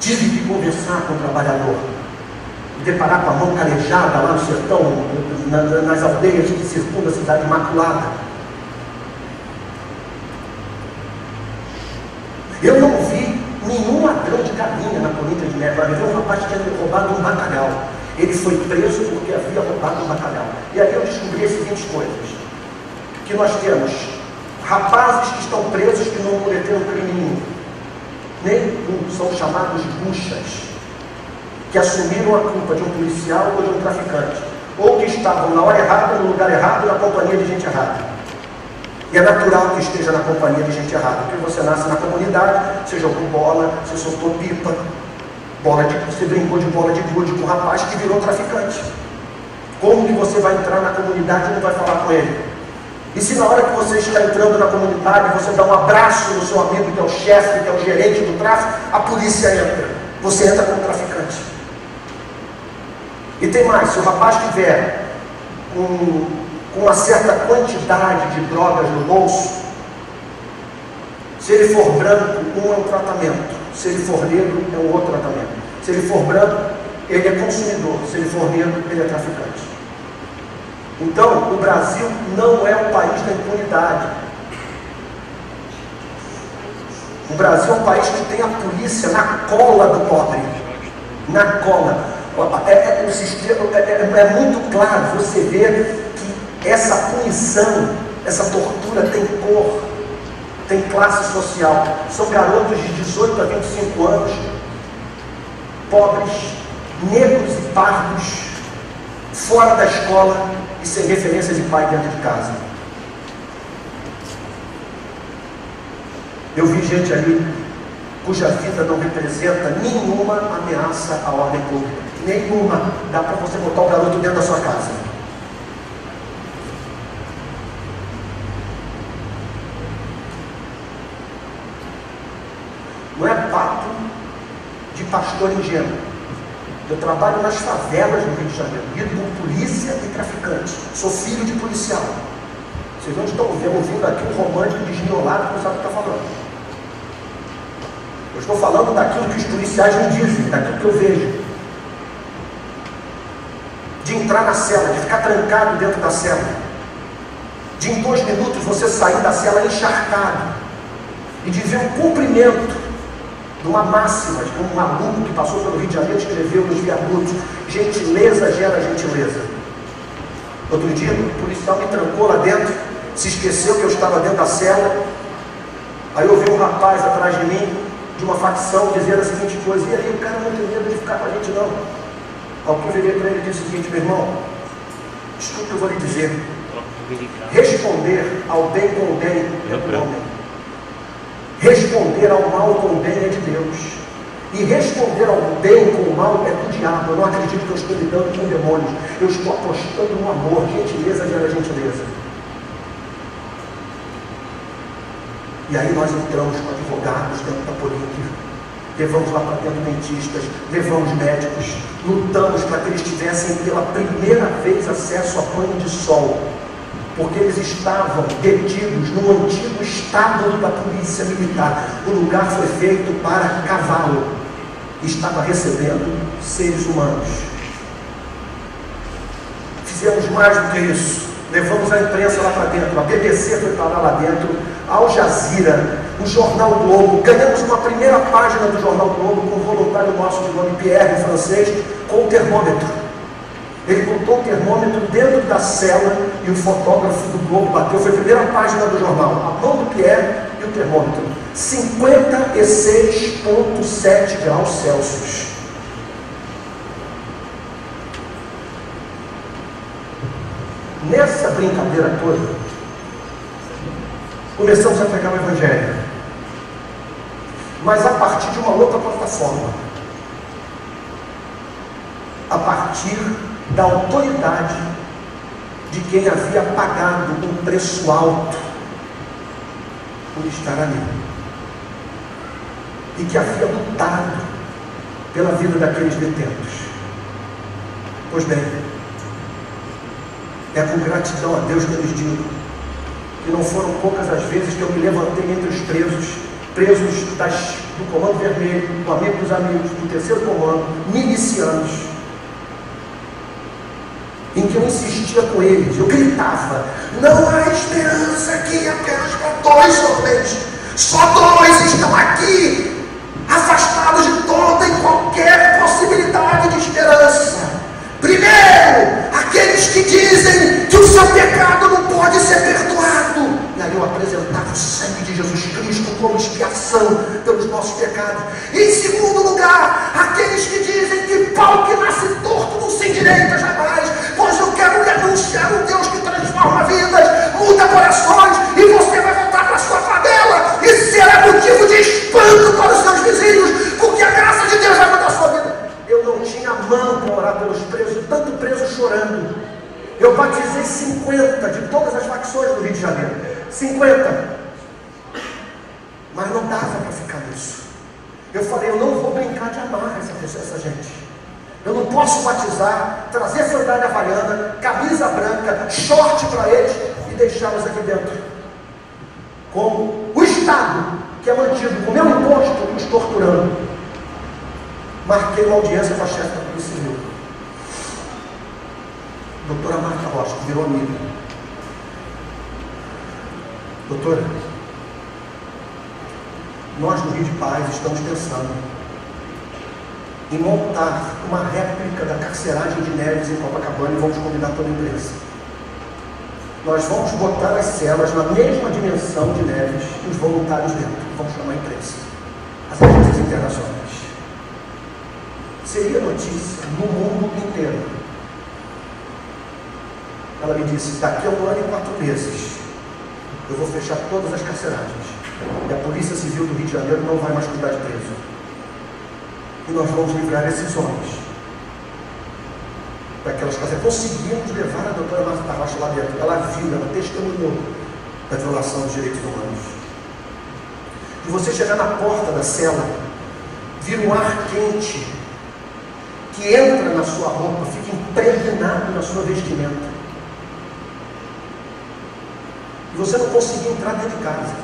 Tive que conversar com o trabalhador. deparar com a mão calejada lá no sertão, nas aldeias que circundam a cidade imaculada. Eu não nenhum ladrão de galinha na colina de neve. Vi um rapaz que tinha roubado um bacalhau. Ele foi preso porque havia roubado um bacalhau. E aí eu descobri as seguintes coisas. Que nós temos rapazes que estão presos que não cometeram crime nenhum. Nem são chamados buchas que assumiram a culpa de um policial ou de um traficante, ou que estavam na hora errada, no lugar errado, na companhia de gente errada. E é natural que esteja na companhia de gente errada, porque você nasce na comunidade, você jogou bola, você soltou pipa, bola de, você brincou de bola de gude com um rapaz que virou traficante. Como que você vai entrar na comunidade e não vai falar com ele? E se na hora que você está entrando na comunidade, você dá um abraço no seu amigo que é o chefe, que é o gerente do tráfico, a polícia entra. Você entra como traficante. E tem mais, se o rapaz tiver com, com uma certa quantidade de drogas no bolso, se ele for branco, um é um tratamento. Se ele for negro, é um outro tratamento. Se ele for branco, ele é consumidor. Se ele for negro, ele é traficante. Então, o Brasil não é o país da impunidade. O Brasil é um país que tem a polícia na cola do pobre. Na cola. É, é, é, é, é muito claro você que essa punição, essa tortura tem cor, tem classe social. São garotos de 18 a 25 anos, pobres, negros e pardos, fora da escola e sem referência de pai dentro de casa. Eu vi gente ali cuja vida não representa nenhuma ameaça à ordem pública. Nenhuma. Dá para você botar o garoto dentro da sua casa. Não é papo de pastor ingênuo. Eu trabalho nas favelas do Rio de Janeiro, lido com polícia e traficante. Sou filho de policial. Vocês não estão vendo, ouvindo aqui um romântico desmiolado que não sabe o que está falando. Eu estou falando daquilo que os policiais me dizem, daquilo que eu vejo de entrar na cela, de ficar trancado dentro da cela, de em dois minutos você sair da cela encharcado e de ver um cumprimento de uma máxima, de como um maluco que passou pelo Rio de Janeiro escreveu nos viadutos: gentileza gera gentileza. Outro dia, o policial me trancou lá dentro, se esqueceu que eu estava dentro da cela. Aí eu vi um rapaz atrás de mim, de uma facção, dizendo a seguinte coisa: e aí, o cara não tem medo de ficar com a gente, não. Ao que eu virei para ele e disse o seguinte, meu irmão, escuta o que eu vou lhe dizer. Responder ao bem com o bem é do homem. Responder ao mal com o bem é de Deus. E responder ao bem com o mal é do diabo. Eu não acredito que eu estou lidando com demônios. Eu estou apostando no amor. Gentileza gera gentileza. E aí nós entramos com advogados dentro da política levamos lá para dentro dentistas, levamos médicos, lutamos para que eles tivessem pela primeira vez acesso a banho de sol, porque eles estavam detidos no antigo estábulo da polícia militar. O lugar foi feito para cavalo, estava recebendo seres humanos. Fizemos mais do que isso, levamos a imprensa lá para dentro, a BBC foi para lá dentro, Al Jazeera, o Jornal Globo. Ganhamos uma primeira página do Jornal Globo com um voluntário nosso de nome Pierre, francês, com o termômetro. Ele botou o termômetro dentro da cela e o fotógrafo do Globo bateu. Foi a primeira página do jornal. A mão do Pierre e o termômetro. 56,7 graus Celsius. Nessa brincadeira toda, começamos a pregar o Evangelho mas a partir de uma outra plataforma. A partir da autoridade de quem havia pagado um preço alto por estar ali. E que havia lutado pela vida daqueles detentos. Pois bem, é com gratidão a Deus que eu lhes digo que não foram poucas as vezes que eu me levantei entre os presos presos das, do Comando Vermelho, do Amigo dos Amigos, do Terceiro Comando, milicianos, em que eu insistia com eles, eu gritava: não há esperança aqui apenas para dois homens, só dois estão aqui, afastados de toda e qualquer possibilidade de esperança. Primeiro, aqueles que dizem que o seu pecado não pode ser perdoado. E aí eu apresentava o sangue de Jesus Cristo como expiação pelos nossos pecados. Em segundo lugar, aqueles que dizem que pau que nasce torto não se endireita jamais. Pois eu quero lhe anunciar um Deus que transforma vidas, muda corações, e você vai voltar para sua favela e será motivo de espanto para os seus vizinhos, porque a graça de Deus vai mudar sua vida. Eu não tinha mão para orar pelos presos, tanto preso chorando. Eu batizei 50 de todas as facções do Rio de Janeiro. 50. Mas não dava para ficar nisso. Eu falei, eu não vou brincar de amar essa, essa gente. Eu não posso batizar, trazer sandália havaiana, camisa branca, short para eles e deixá-los aqui dentro. Como o Estado, que é mantido com o meu imposto, nos torturando. Marquei uma audiência com a chefe da Polícia Civil. Doutora Marta Rocha, virou amiga. Doutora, nós no Rio de Paz estamos pensando em montar uma réplica da carceragem de Neves em Copacabana e vamos convidar toda a imprensa. Nós vamos botar as celas na mesma dimensão de Neves e os voluntários dentro. Vamos chamar a imprensa, as agências internacionais. Seria notícia no mundo inteiro. Ela me disse: daqui a um ano e quatro meses, eu vou fechar todas as carceragens. E a Polícia Civil do Rio de Janeiro não vai mais cuidar de preso. E nós vamos livrar esses homens daquelas casas. Conseguimos levar a doutora Marta Rocha lá dentro. Ela viu, ela testemunhou da violação dos direitos humanos. E você chegar na porta da cela, vir um ar quente que entra na sua roupa, fica impregnado na sua vestimenta. E você não conseguia entrar dentro de casa.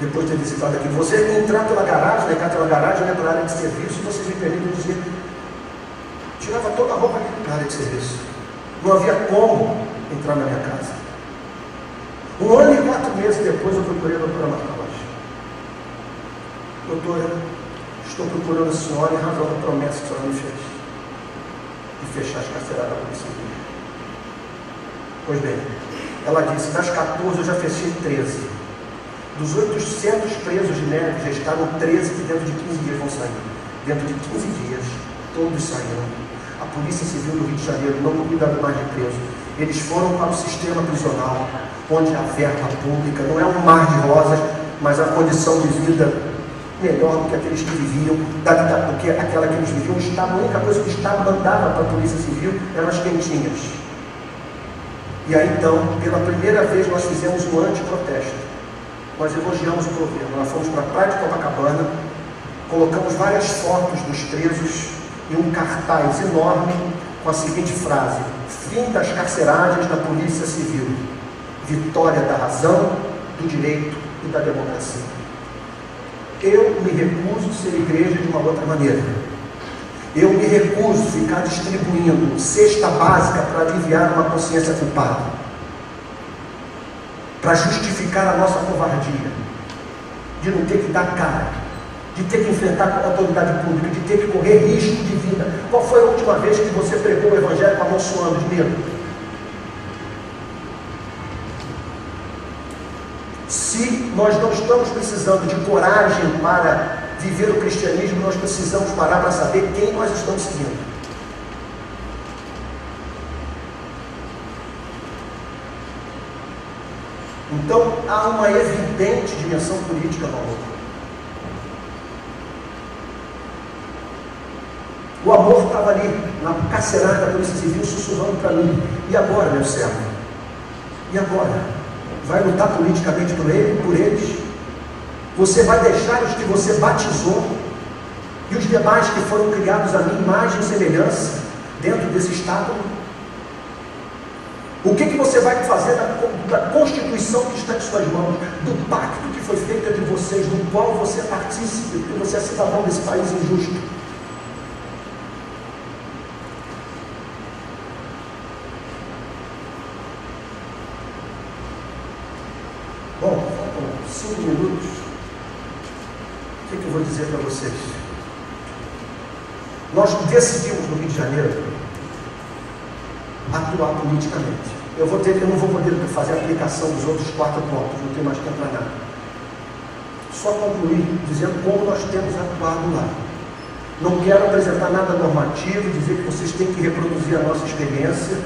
Depois de ter visitado aqui, você entrar pela garagem, né, pela garagem, né, para a área de serviço, você me permite dizer, tirava toda a roupa na área de serviço. Não havia como entrar na minha casa. Um ano e quatro meses depois eu procurei a doutora Marta. Doutora, estou procurando a senhora em razão da promessa que a senhora me fez. De fechar as carceradas da Polícia. Pois bem, ela disse, das 14 eu já fechei 13. Dos 800 presos de neve, já estavam 13 que dentro de 15 dias vão sair. Dentro de 15 dias, todos saíram. A Polícia Civil do Rio de Janeiro não cuida mais de presos. Eles foram para o sistema prisional, onde a verba pública não é um mar de rosas, mas a condição de vida melhor do que aqueles que viviam, do que aquela que eles viviam. O Estado, a única coisa que o Estado mandava para a Polícia Civil eram as quentinhas. E aí então, pela primeira vez, nós fizemos um antiprotesto. Nós elogiamos o governo. Nós fomos para a Praia de Copacabana, colocamos várias fotos dos presos e um cartaz enorme com a seguinte frase: Fim das carceragens da Polícia Civil. Vitória da razão, do direito e da democracia. Eu me recuso a ser igreja de uma outra maneira. Eu me recuso a ficar distribuindo cesta básica para aliviar uma consciência culpada, para justificar a nossa covardia, de não ter que dar cara, de ter que enfrentar a autoridade pública, de ter que correr risco de vida. Qual foi a última vez que você pregou o Evangelho com a mão suando de medo? Se nós não estamos precisando de coragem para viver o cristianismo, nós precisamos parar para saber quem nós estamos seguindo. Então há uma evidente dimensão política no amor. O amor estava ali, na carcerada da Polícia Civil, sussurrando para mim. E agora, meu servo? E agora? Vai lutar politicamente por, ele, por eles? Você vai deixar os que você batizou e os demais que foram criados à minha imagem e semelhança dentro desse Estado? O que, que você vai fazer da, da Constituição que está em suas mãos, do pacto que foi feito entre vocês, do qual você é partícipe, porque você é cidadão desse país injusto? que, que eu vou dizer para vocês? Nós decidimos no Rio de Janeiro atuar politicamente. Eu, vou ter, eu não vou poder fazer a aplicação dos outros quatro pontos, não tenho mais tempo para nada. Só concluir dizendo como nós temos atuado lá. Não quero apresentar nada normativo, dizer que vocês têm que reproduzir a nossa experiência.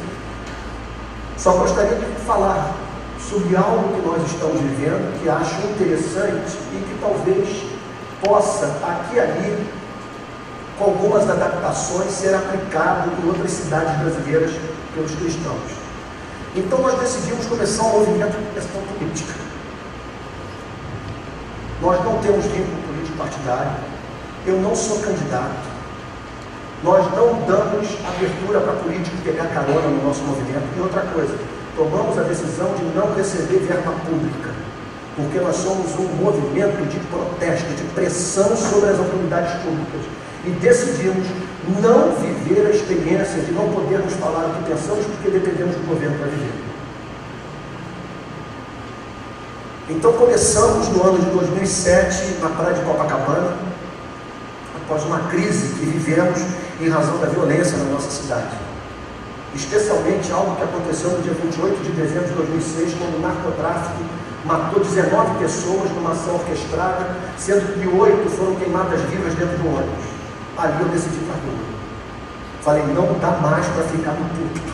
Só gostaria de falar sobre algo que nós estamos vivendo, que acho interessante e que talvez possa, aqui e ali, com algumas adaptações, ser aplicado em outras cidades brasileiras pelos cristãos. Então nós decidimos começar um movimento de questão política. Nós não temos vínculo político partidário, eu não sou candidato, nós não damos abertura para político pegar carona no nosso movimento. E outra coisa, tomamos a decisão de não receber verba pública, porque nós somos um movimento de protesto, de pressão sobre as autoridades públicas. E decidimos não viver a experiência de não podermos falar o que pensamos porque dependemos do governo para viver. Então começamos no ano de 2007 na praia de Copacabana, após uma crise que vivemos em razão da violência na nossa cidade. Especialmente algo que aconteceu no dia 28 de dezembro de 2006, quando o narcotráfico matou 19 pessoas numa ação orquestrada, sendo que oito foram queimadas vivas dentro do ônibus. Ali eu decidi para a rua. Falei, não dá mais para ficar no púlpito.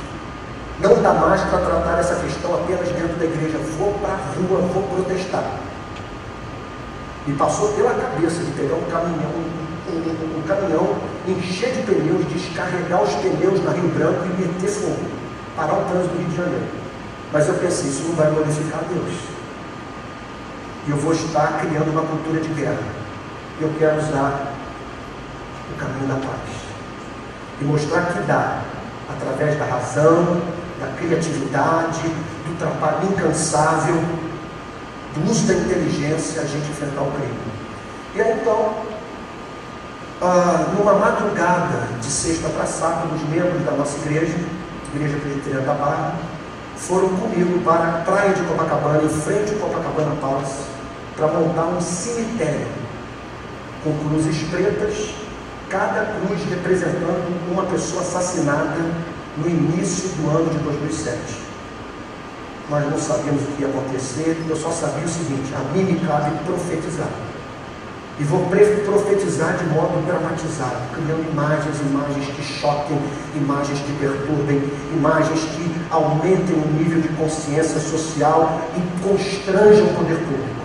Não dá mais para tratar essa questão apenas dentro da igreja. Vou para a rua, vou protestar. Me passou pela cabeça de pegar um caminhão, um, um, um caminhão, encher de pneus, descarregar os pneus na Rio Branco e meter fogo. Parar o trânsito do Rio de Janeiro. Mas eu pensei, isso não vai glorificar Deus. E eu vou estar criando uma cultura de guerra. Eu quero usar o caminho da paz. E mostrar que dá, através da razão, da criatividade, do trabalho incansável, do uso da inteligência, a gente enfrentar o crime. E aí então, ah, numa madrugada de sexta para sábado, os membros da nossa igreja, Igreja Presbiteriana da Barra, foram comigo para a praia de Copacabana, em frente ao Copacabana Palace, para montar um cemitério com cruzes pretas, cada cruz representando uma pessoa assassinada no início do ano de 2007. Nós não sabíamos o que ia acontecer, eu só sabia o seguinte: a mim me cabe profetizar. E vou profetizar de modo dramatizado, criando imagens, imagens que choquem, imagens que perturbem, imagens que aumentem o nível de consciência social e constranjam o poder público.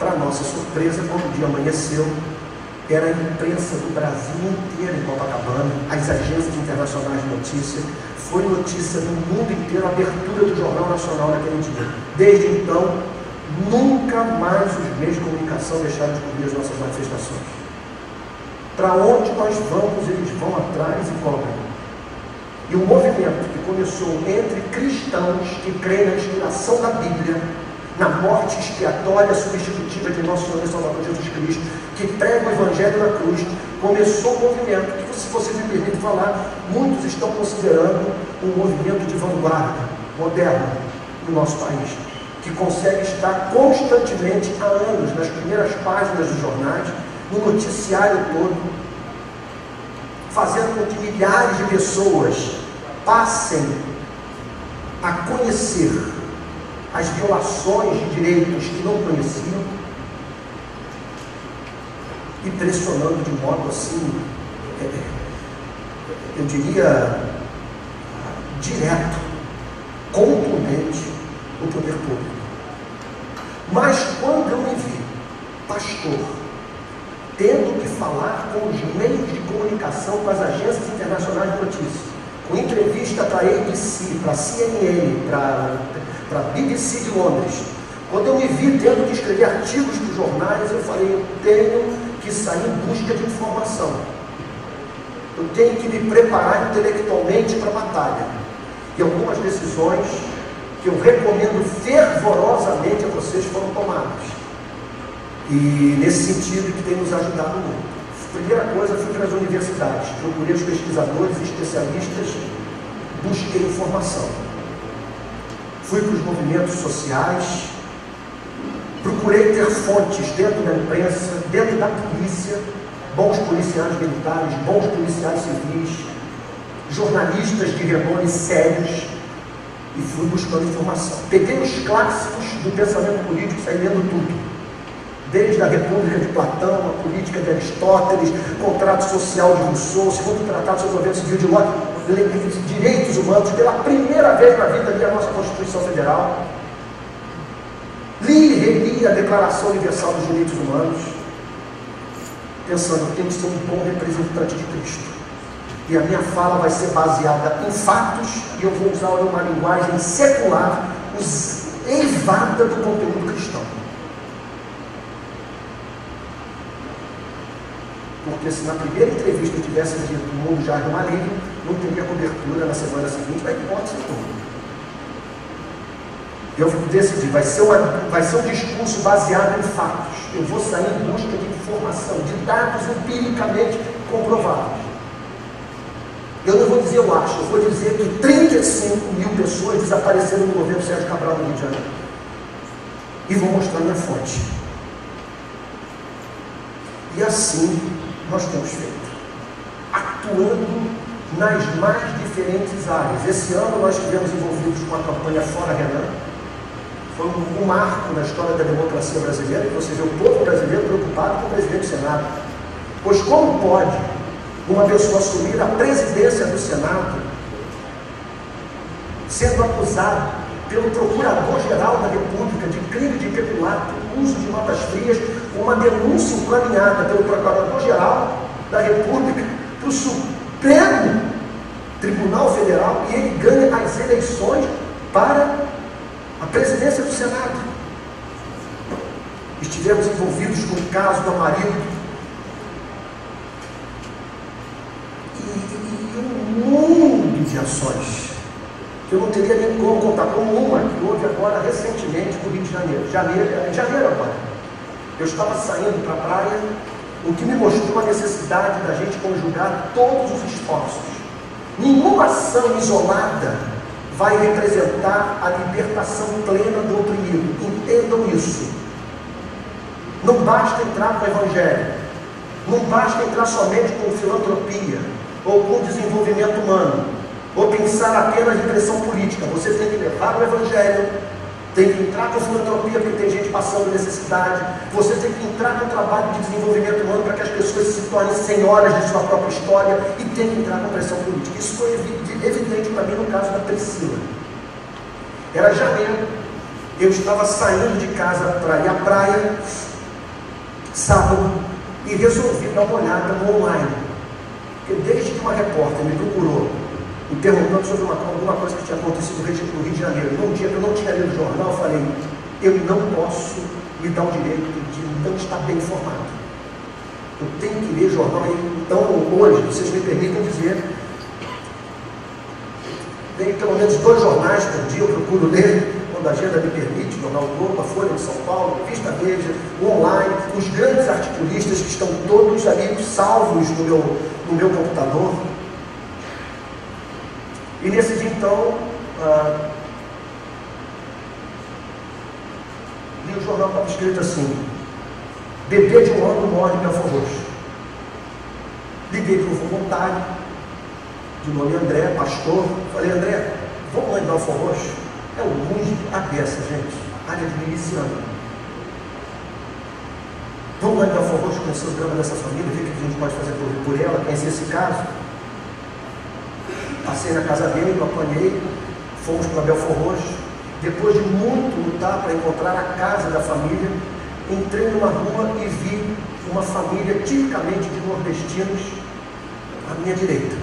Para nossa surpresa, quando o dia amanheceu, era a imprensa do Brasil inteiro em Copacabana, as agências internacionais de notícia, foi notícia no mundo inteiro a abertura do Jornal Nacional naquele dia. Desde então, Nunca mais os meios de comunicação deixaram de cobrir as nossas manifestações. Para onde nós vamos, eles vão atrás e cobrem. E o movimento que começou entre cristãos que creem na inspiração da Bíblia, na morte expiatória substitutiva de nosso Senhor e Salvador Jesus Cristo, que prega o Evangelho na cruz, começou um movimento que, se você me permite falar, muitos estão considerando um movimento de vanguarda, moderno, no nosso país que consegue estar constantemente há anos nas primeiras páginas dos jornais, no noticiário todo, fazendo com que milhares de pessoas passem a conhecer as violações de direitos que não conheciam e pressionando de modo assim, é, eu diria, direto, contundente, o poder público. Mas quando eu me vi, pastor, tendo que falar com os meios de comunicação, com as agências internacionais de notícias, com entrevista para a ABC, para a CNN, para a BBC de Londres, quando eu me vi tendo que escrever artigos para os jornais, eu falei, eu tenho que sair em busca de informação. Eu tenho que me preparar intelectualmente para a batalha. E algumas decisões que eu recomendo fervorosamente a vocês foram tomados. E nesse sentido que tem nos ajudado muito. Primeira coisa, fui para as universidades, procurei os pesquisadores e especialistas, busquei informação. Fui para os movimentos sociais, Procurei ter fontes dentro da imprensa, dentro da polícia, bons policiais militares, bons policiais civis, jornalistas de renome sérios, e fui buscando informação. Peguei os clássicos do pensamento político, saí lendo tudo. Desde a República de Platão, a política de Aristóteles, contrato social de Rousseau, segundo tratado sobre o governo civil de Locke, direitos humanos, pela primeira vez na vida li a nossa Constituição Federal. Li e reli a Declaração Universal dos Direitos Humanos, pensando que tenho que ser um bom representante de Cristo. E a minha fala vai ser baseada em fatos e eu vou usar uma linguagem secular, eivada do conteúdo cristão. Porque se na primeira entrevista eu tivesse dito o mundo já é maligno, não teria cobertura na semana seguinte, vai hipótese nenhuma. Eu decidi, vai ser, uma, vai ser um discurso baseado em fatos. Eu vou sair em busca de informação, de dados empiricamente comprovados. Eu não vou dizer eu acho, eu vou dizer que 35 mil pessoas desapareceram no governo Sérgio Cabral no Rio de Janeiro. E vou mostrar minha fonte. E assim nós temos feito. Atuando nas mais diferentes áreas. Esse ano nós estivemos envolvidos com a campanha Fora Renan. Foi um, um marco na história da democracia brasileira, que você vê o povo brasileiro preocupado com o presidente do Senado. Pois como pode uma pessoa assumir a presidência do Senado, sendo acusado pelo Procurador-Geral da República de crime de peculato, uso de notas frias, uma denúncia encaminhada pelo Procurador-Geral da República para o Supremo Tribunal Federal e ele ganha as eleições para a presidência do Senado. Estivemos envolvidos com o caso do marido mundo de ações que eu não teria nem como contar, como uma que houve agora recentemente no Rio de Janeiro. Janeiro, em janeiro agora. Eu estava saindo para a praia, o que me mostrou a necessidade da gente conjugar todos os esforços. Nenhuma ação isolada vai representar a libertação plena do oprimido. Entendam isso. Não basta entrar com o Evangelho. Não basta entrar somente com filantropia ou com desenvolvimento humano, ou pensar apenas em pressão política. Você tem que levar o Evangelho, tem que entrar com filantropia porque tem gente passando necessidade, você tem que entrar no trabalho de desenvolvimento humano para que as pessoas se tornem senhoras de sua própria história e tem que entrar com pressão política. Isso foi evidente para mim no caso da Priscila. Era janeiro, eu estava saindo de casa para ir à praia, sábado, e resolvi dar uma olhada no online porque desde que uma repórter me procurou, me sobre uma, alguma coisa que tinha acontecido no Rio de Janeiro, num dia que eu não tinha lido o jornal, eu falei, eu não posso me dar o direito de não estar bem informado. Eu tenho que ler jornal. Então, hoje, vocês me permitem dizer, tem pelo menos dois jornais por dia, eu procuro ler, quando a agenda me permite, Jornal Globo, a Folha de São Paulo, Vista Veja, o online, os grandes articulistas que estão todos ali salvos no meu, no meu computador. E nesse dia então, ah, li o jornal estava escrito assim, bebê de um ano morre em Belfor Roxo. Liguei para o voluntário, de nome André, pastor, falei, André, vamos lá em Belfor Roxo? É o longe a beça, gente, área de miliciano. Vamos lá em Belfor Roxo conhecer o drama dessa família, ver o que a gente pode fazer por, por ela, conhecer esse caso. Passei na casa dele, apanhei, fomos para Belfor Roxo. Depois de muito lutar para encontrar a casa da família, entrei numa rua e vi uma família tipicamente de nordestinos à minha direita.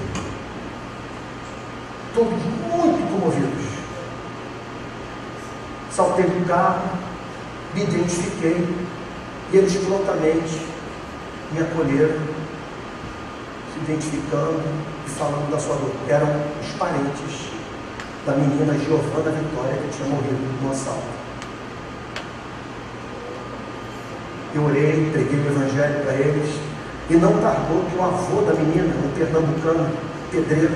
Todos muito comovidos. Saltei do carro, me identifiquei, e eles prontamente me acolheram, identificando e falando da sua dor. Eram os parentes da menina Giovana Vitória que tinha morrido no assalto. Eu orei, preguei o evangelho para eles, e não tardou que o avô da menina, um pernambucano, pedreiro,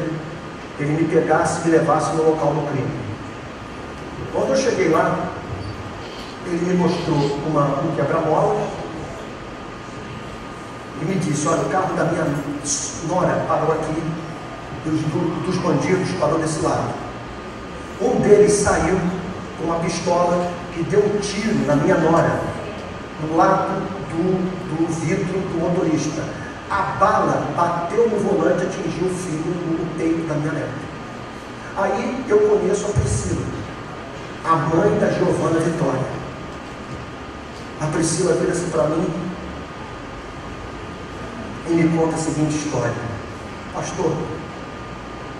ele me pegasse e me levasse no local do crime. Quando eu cheguei lá, ele me mostrou uma, um quebra-molas e me disse, olha, o carro da minha nora parou aqui, dos, dos bandidos parou desse lado. Um deles saiu com uma pistola e deu um tiro na minha nora, no lado do, do vidro do motorista. A bala bateu no volante e atingiu o filho no peito da minha neta. Aí eu conheço a Priscila, a mãe da Giovana Vitória. A Priscila vira assim para mim e me conta a seguinte história. Pastor,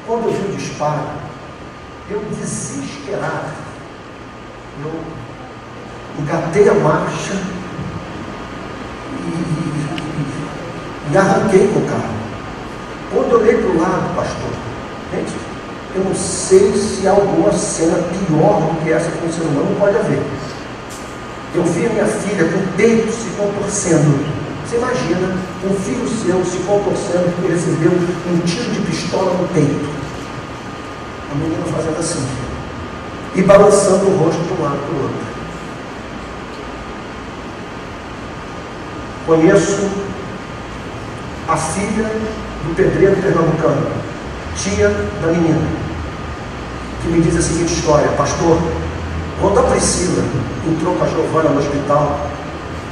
quando eu vi o disparo, eu desesperado, eu engatei a marcha e, e arranquei com o carro. Quando eu olhei para o lado, pastor, gente, eu não sei se alguma cena pior do que essa que um ser humano pode haver. Eu vi a minha filha com o peito se contorcendo. Você imagina um filho seu se contorcendo porque recebeu um tiro de pistola no peito. A menina fazendo assim. E balançando o rosto de um lado para o outro. Conheço a filha do pedreiro pernambucano, tia da menina, que me diz a seguinte história, pastor, quando a Priscila entrou com a Giovana no hospital,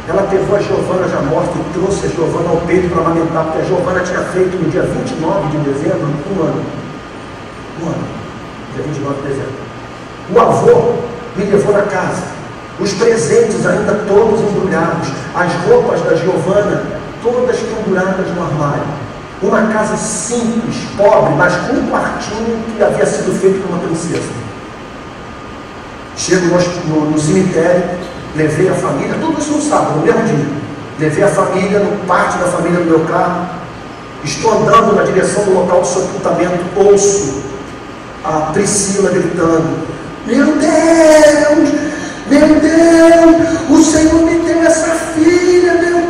ela pegou a Giovana já morta e trouxe a Giovana ao peito para lamentar, porque a Giovana tinha feito no dia 29 de dezembro um ano. Um ano. Dia 29 de dezembro. O avô me levou na casa. Os presentes ainda todos embrulhados. As roupas da Giovana todas penduradas no armário. Uma casa simples, pobre, mas com um quartinho que havia sido feito por uma princesa. Chego no, no cemitério, levei a família, tudo isso no sábado, no mesmo dia. Levei a família, no pátio da família do meu carro. Estou andando na direção do local do sepultamento, ouço a Priscila gritando: Meu Deus, meu Deus, o Senhor me deu essa filha, meu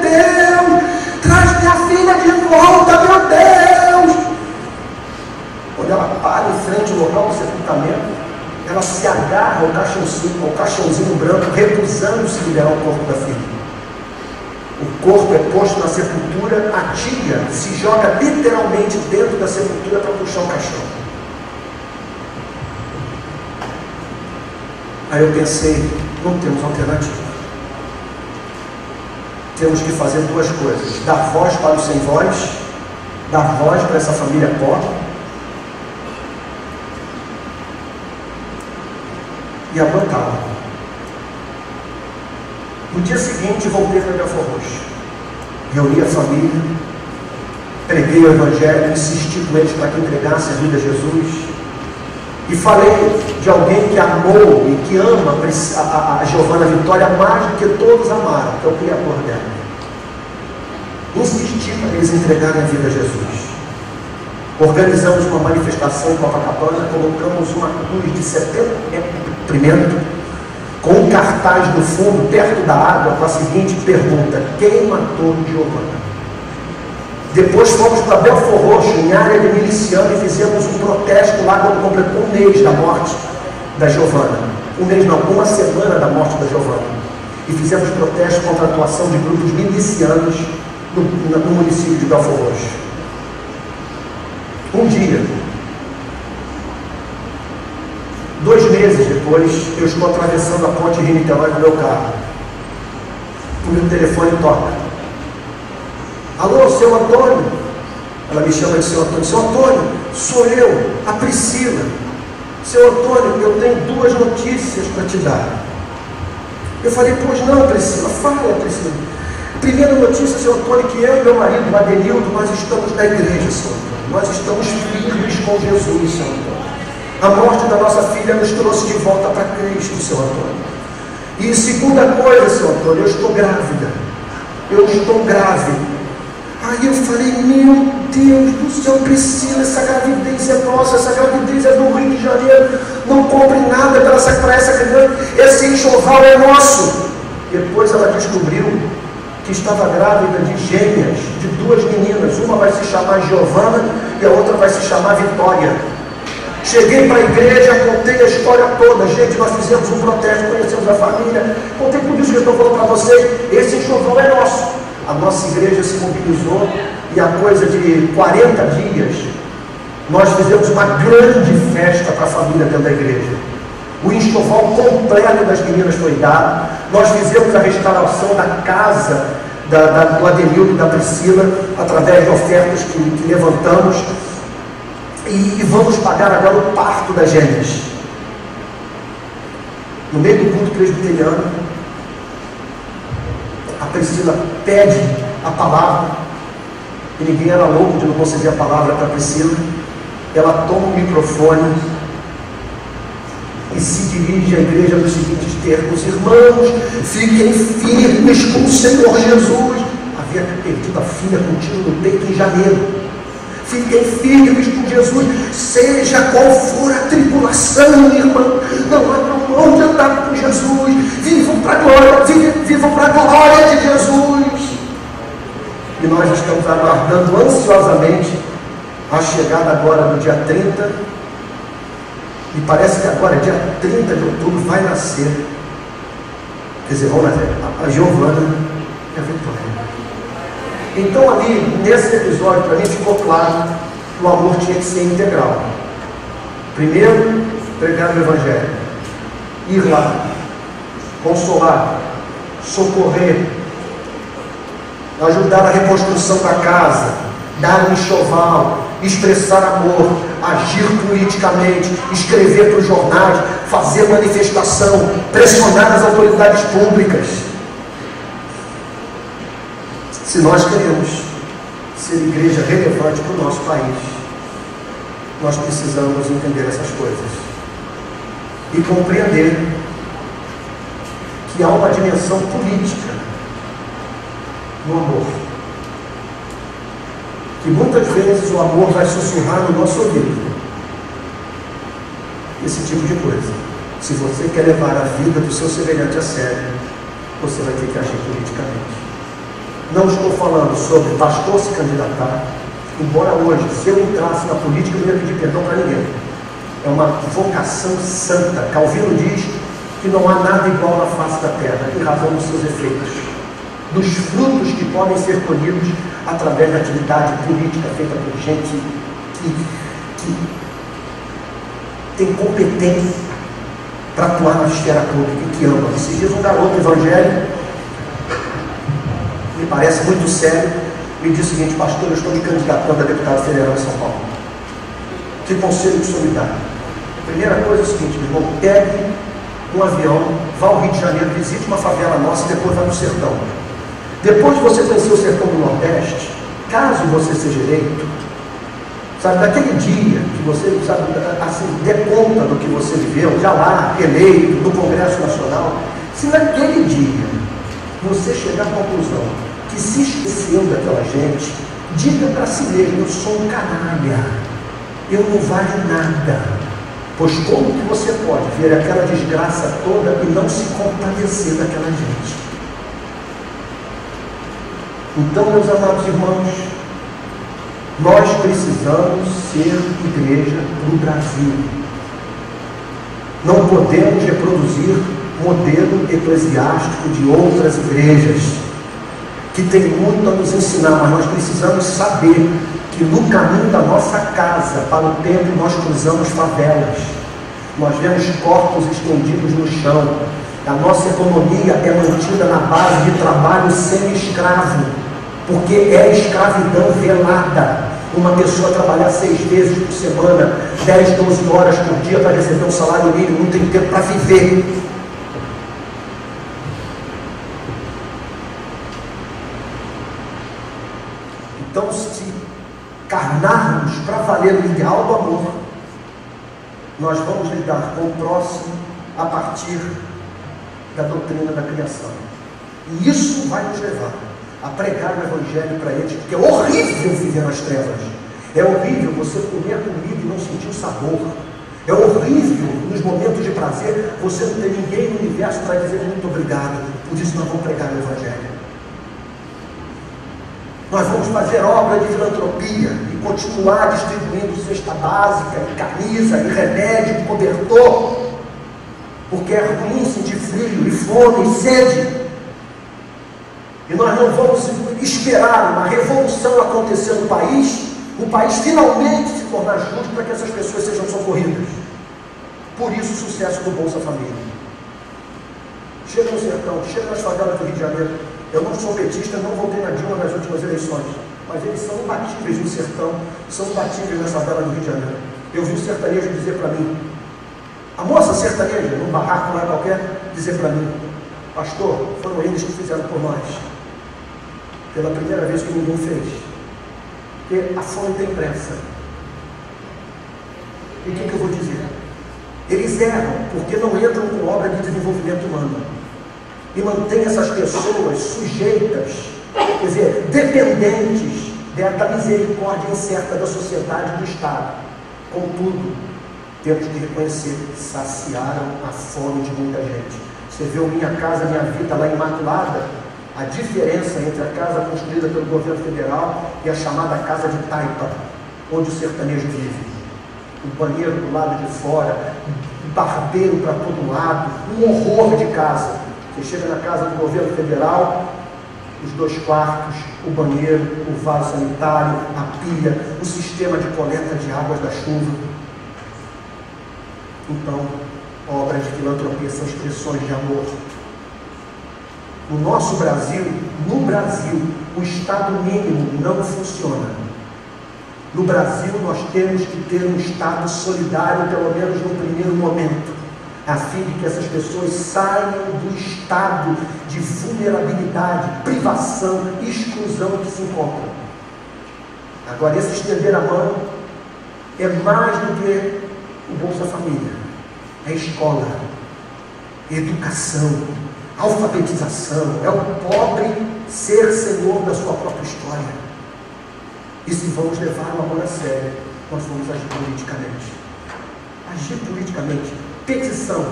agarra ao caixãozinho, ao caixãozinho branco, recusando-se liberar o corpo da filha. O corpo é posto na sepultura, a tia se joga literalmente dentro da sepultura para puxar o caixão. Aí eu pensei, não temos alternativa. Temos que fazer duas coisas: dar voz para os sem voz, dar voz para essa família pobre e aguentá-la. No dia seguinte, voltei para Belfor Roxo. Reuni a família, preguei o Evangelho, insisti com eles para que entregassem a vida a Jesus. E falei de alguém que amou e que ama a, a, a Giovana Vitória mais do que todos amaram, que é o Criador dela. Insisti para eles entregarem a vida a Jesus. Organizamos uma manifestação em Copacabana, colocamos uma cruz de 70 metros com um cartaz no fundo, perto da água, com a seguinte pergunta: Quem matou Giovana? Depois fomos para Belfor Roxo, em área de miliciano, e fizemos um protesto lá quando completou um mês da morte da Giovana. Um mês não, uma semana da morte da Giovana. E fizemos protesto contra a atuação de grupos milicianos no, no município de Belfor Roxo. Um dia, dois meses depois, eu estou atravessando a ponte Rio-Niterói com meu carro. O meu telefone toca. Alô, seu Antônio? Ela me chama de seu Antônio. Seu Antônio, sou eu, a Priscila. Seu Antônio, eu tenho duas notícias para te dar. Eu falei, pois não, Priscila, fala, Priscila. Primeira notícia, seu Antônio, que eu e meu marido, Adenildo, nós estamos na igreja, seu Antônio. Nós estamos firmes com Jesus, Senhor Antônio. A morte da nossa filha nos trouxe de volta para Cristo, Senhor Antônio. E segunda coisa, Senhor Antônio, eu estou grávida. Eu estou grávida. Aí eu falei, meu Deus do céu, Priscila, essa gravidez é nossa, essa gravidez é do Rio de Janeiro. Não compre nada para essa, essa criança, esse enxoval é nosso. Depois ela descobriu que estava grávida de gêmeas, de duas meninas. Uma vai se chamar Giovana e a outra vai se chamar Vitória. Cheguei para a igreja, contei a história toda. Gente, nós fizemos um protesto, conhecemos a família. Contei tudo isso que eu estou falando para vocês. Esse enxoval é nosso. A nossa igreja se mobilizou e a coisa de 40 dias, nós fizemos uma grande festa para a família dentro da igreja. O enxoval completo das meninas foi dado. Nós fizemos a restauração da casa da, da, do Adenildo e da Priscila, através de ofertas que, que levantamos. E, e, vamos pagar agora o parto das gêmeas. No meio do culto presbiteriano, a Priscila pede a palavra, e ninguém era louco de não conceder a palavra para a Priscila. Ela toma o microfone e se dirige à igreja nos seguintes termos: Irmãos, fiquem firmes com o Senhor Jesus. Havia perdido a filha com tiro no peito em janeiro. Fiquem firmes com Jesus, seja qual for a tribulação, irmão. Não abram mão de andar com Jesus. Vivam para a glória, vivam para a glória de Jesus. E nós estamos aguardando ansiosamente a chegada agora do dia 30. E parece que agora, dia 30 de outubro, vai nascer. Quer dizer, vamos nascer. A Giovana e a Vitória. Então ali, nesse episódio, para mim ficou claro que o amor tinha que ser integral. Primeiro, pregar o Evangelho. Ir lá, consolar, socorrer, ajudar a reconstrução da casa, dar um enxoval, expressar amor, agir politicamente, escrever para os jornais, fazer manifestação, pressionar as autoridades públicas. Se nós queremos ser igreja relevante para o nosso país, nós precisamos entender essas coisas e compreender que há uma dimensão política no amor. Que muitas vezes o amor vai sussurrar no nosso ouvido. Esse tipo de coisa. Se você quer levar a vida do seu semelhante a sério, você vai ter que agir politicamente. Não estou falando sobre pastor se candidatar, embora hoje, se eu entrasse na política, eu não ia pedir perdão para ninguém. É uma vocação santa. Calvino diz que não há nada igual na face da terra, em razão dos seus efeitos, dos frutos que podem ser colhidos através da atividade política feita por gente que, que tem competência para atuar na esfera pública e que ama. Esses dias um garoto evangélico me parece muito sério, me disse o seguinte, pastor, eu estou me candidatando a deputado federal em São Paulo. Que conselho que dá? A primeira coisa é o seguinte, meu irmão, pegue um avião, vá ao Rio de Janeiro, visite uma favela nossa e depois vá no sertão. Depois de você conhecer o sertão do Nordeste, caso você seja eleito, sabe, daquele dia que você, sabe, assim, dê conta do que você viveu, já lá, eleito, no Congresso Nacional, se naquele dia você chegar à conclusão que se esqueceu daquela gente, diga para si mesmo, eu sou um canalha, eu não valho nada. Pois como que você pode ver aquela desgraça toda e não se compadecer daquela gente? Então, meus amados irmãos, nós precisamos ser igreja no Brasil. Não podemos reproduzir modelo eclesiástico de outras igrejas que tem muito a nos ensinar, mas nós precisamos saber que no caminho da nossa casa para o templo nós cruzamos favelas, nós vemos corpos estendidos no chão, a nossa economia é mantida na base de trabalho semi-escravo, porque é escravidão velada. Uma pessoa trabalhar seis vezes por semana, 10, 12 horas por dia para receber um salário mínimo, não tem tempo para viver. Então, se carnarmos para valer o ideal do amor, nós vamos lidar com o próximo a partir da doutrina da criação. E isso vai nos levar a pregar o Evangelho para eles, porque é horrível viver nas trevas. É horrível você comer comida e não sentir o sabor. É horrível, nos momentos de prazer, você não ter ninguém no universo para dizer muito obrigado. Por isso nós vamos pregar o Evangelho. Nós vamos fazer obra de filantropia e continuar distribuindo cesta básica, e camisa, e remédio, e cobertor, porque é ruim sentir frio, e fome, e sede. E nós não vamos esperar uma revolução acontecer no país, o país finalmente se tornar justo para que essas pessoas sejam socorridas. Por isso o sucesso do Bolsa Família. Chega no sertão, chega nas favelas do Rio de Janeiro, eu não sou petista, não votei na Dilma nas últimas eleições, mas eles são imbatíveis no sertão, são imbatíveis nessa vela do Rio de Janeiro. Eu vi o sertanejo dizer para mim, a moça sertaneja, num barraco lá qualquer, dizer para mim, pastor, foram eles que fizeram por nós. Pela primeira vez que ninguém fez. Porque a fome tem pressa. E o que, que eu vou dizer? Eles erram porque não entram com obra de desenvolvimento humano e mantém essas pessoas sujeitas, quer dizer, dependentes da misericórdia incerta da sociedade e do Estado. Contudo, temos que reconhecer, saciaram a fome de muita gente. Você o Minha Casa Minha Vida lá Imaculada, a diferença entre a casa construída pelo governo federal e a chamada Casa de Taipa, onde o sertanejo vive. O banheiro do lado de fora, barbeiro para todo lado, um horror de casa. Você chega na casa do governo federal, os dois quartos, o banheiro, o vaso sanitário, a pia, o sistema de coleta de águas da chuva. Então, obras de filantropia são expressões de amor. No nosso Brasil, no Brasil, o Estado mínimo não funciona. No Brasil, nós temos que ter um Estado solidário, pelo menos no primeiro momento a fim de que essas pessoas saiam do estado de vulnerabilidade, privação, exclusão que se encontram. Agora, esse estender a mão é mais do que o Bolsa Família, é escola, é educação, alfabetização, é o pobre ser senhor da sua própria história. E se vamos levar o amor a sério, nós vamos agir politicamente. Agir politicamente Petição.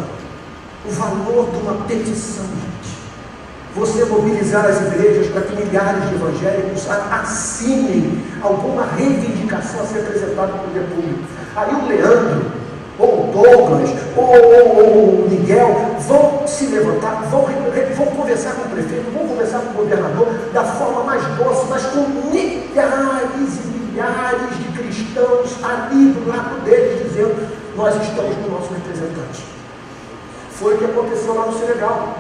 O valor de uma petição, gente. Você mobilizar as igrejas para que milhares de evangélicos assinem alguma reivindicação a ser apresentada no poder público. Aí o Leandro, ou o Douglas, ou, ou, o Miguel vão se levantar, vão, vão conversar com o prefeito, vão conversar com o governador da forma mais doce, mas com milhares e milhares de cristãos ali do lado deles, dizendo: Nós estamos com o nosso representante. Foi o que aconteceu lá no Senegal.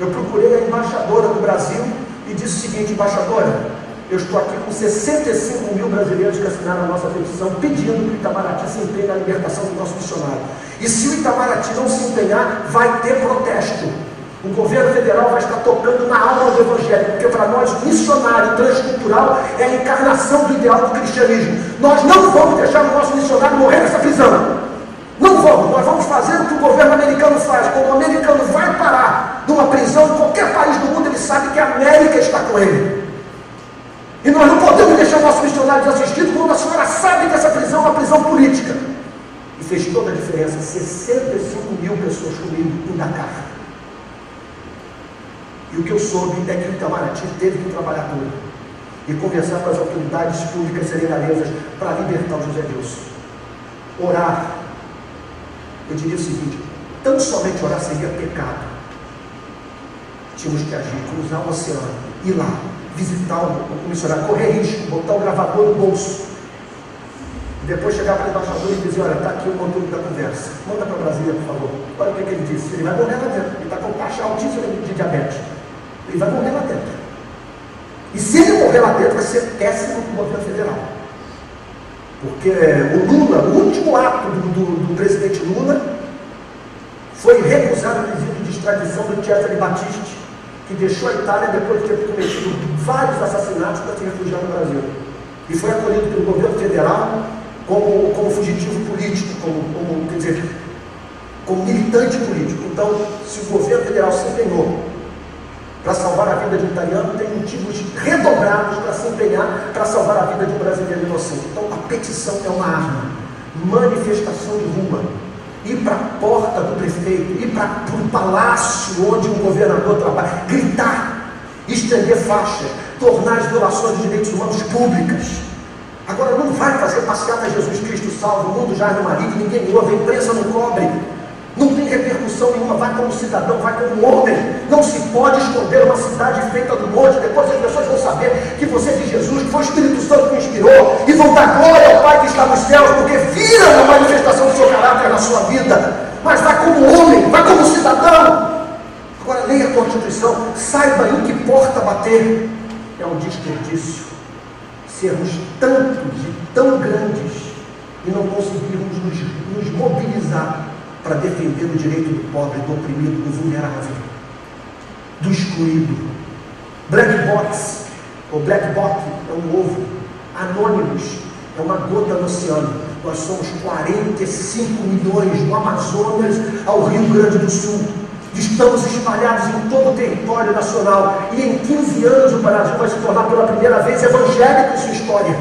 Eu procurei a embaixadora do Brasil e disse o seguinte: Embaixadora, eu estou aqui com 65 mil brasileiros que assinaram a nossa petição pedindo que o Itamaraty se empenhe na libertação do nosso missionário. E se o Itamaraty não se empenhar, vai ter protesto. O governo federal vai estar tocando na alma do Evangelho, porque para nós, missionário transcultural é a encarnação do ideal do cristianismo. Nós não vamos deixar o nosso missionário morrer nessa prisão. Não vamos, nós vamos fazer o que o governo americano faz. Quando o americano vai parar numa prisão em qualquer país do mundo, ele sabe que a América está com ele. E nós não podemos deixar o nosso missionário desassistido quando a senhora sabe que essa prisão é uma prisão política. E fez toda a diferença. 65 mil pessoas comigo em Dakar. E o que eu soube é que o Itamaraty teve que trabalhar duro e conversar com as autoridades públicas serenalesas para libertar o José Wilson. Orar. Eu diria o seguinte: tão somente orar seria pecado. Tínhamos que agir, cruzar o oceano, ir lá, visitar o missionário, correr risco, botar o gravador no bolso. Depois chegar para o embaixador e dizer: Olha, está aqui o conteúdo da conversa. Manda para Brasília, por favor. Olha o que, que ele disse. Ele vai morrer lá dentro. Ele está com taxa altíssima de diabetes. Ele vai morrer lá dentro. E se ele morrer lá dentro, vai ser péssimo para o governo federal. Porque o Lula, o último ato do, do, do presidente Lula, foi recusar o pedido de extradição do Cesare Battisti, que deixou a Itália depois de ter cometido vários assassinatos para se refugiar no Brasil. E foi acolhido pelo governo federal como, como fugitivo político, como, como, quer dizer, como militante político. Então, se o governo federal se empenhou para salvar a vida de um italiano, tem motivos redobrados para se empenhar para salvar a vida de um brasileiro inocente. Então, a petição é uma arma, manifestação de rua. Ir para a porta do prefeito, ir para o palácio onde um governador trabalha, gritar, estender faixas, tornar as violações dos direitos humanos públicas. Agora não vai fazer passeata Jesus Cristo salvo, o mundo já é no marido, ninguém ouve, a imprensa não cobre. Não tem repercussão nenhuma, vai como cidadão, vai como homem. Não se pode esconder uma cidade feita do monte. Depois as pessoas vão saber que você é de Jesus, que foi o Espírito Santo que inspirou, e vão dar glória ao Pai que está nos céus, porque viram a manifestação do seu caráter na sua vida. Mas vai como homem, vai como cidadão. Agora leia a Constituição, saiba em que porta bater. É um desperdício sermos tantos e tão grandes e não conseguirmos nos, nos mobilizar para defender o direito do pobre, do oprimido, do vulnerável, do excluído. Black box, ou black box é um ovo. Anônimos é uma gota no oceano. Nós somos 45 milhões no Amazonas ao Rio Grande do Sul. Estamos espalhados em todo o território nacional. E em 15 anos o Brasil vai se tornar pela primeira vez evangélico em sua história.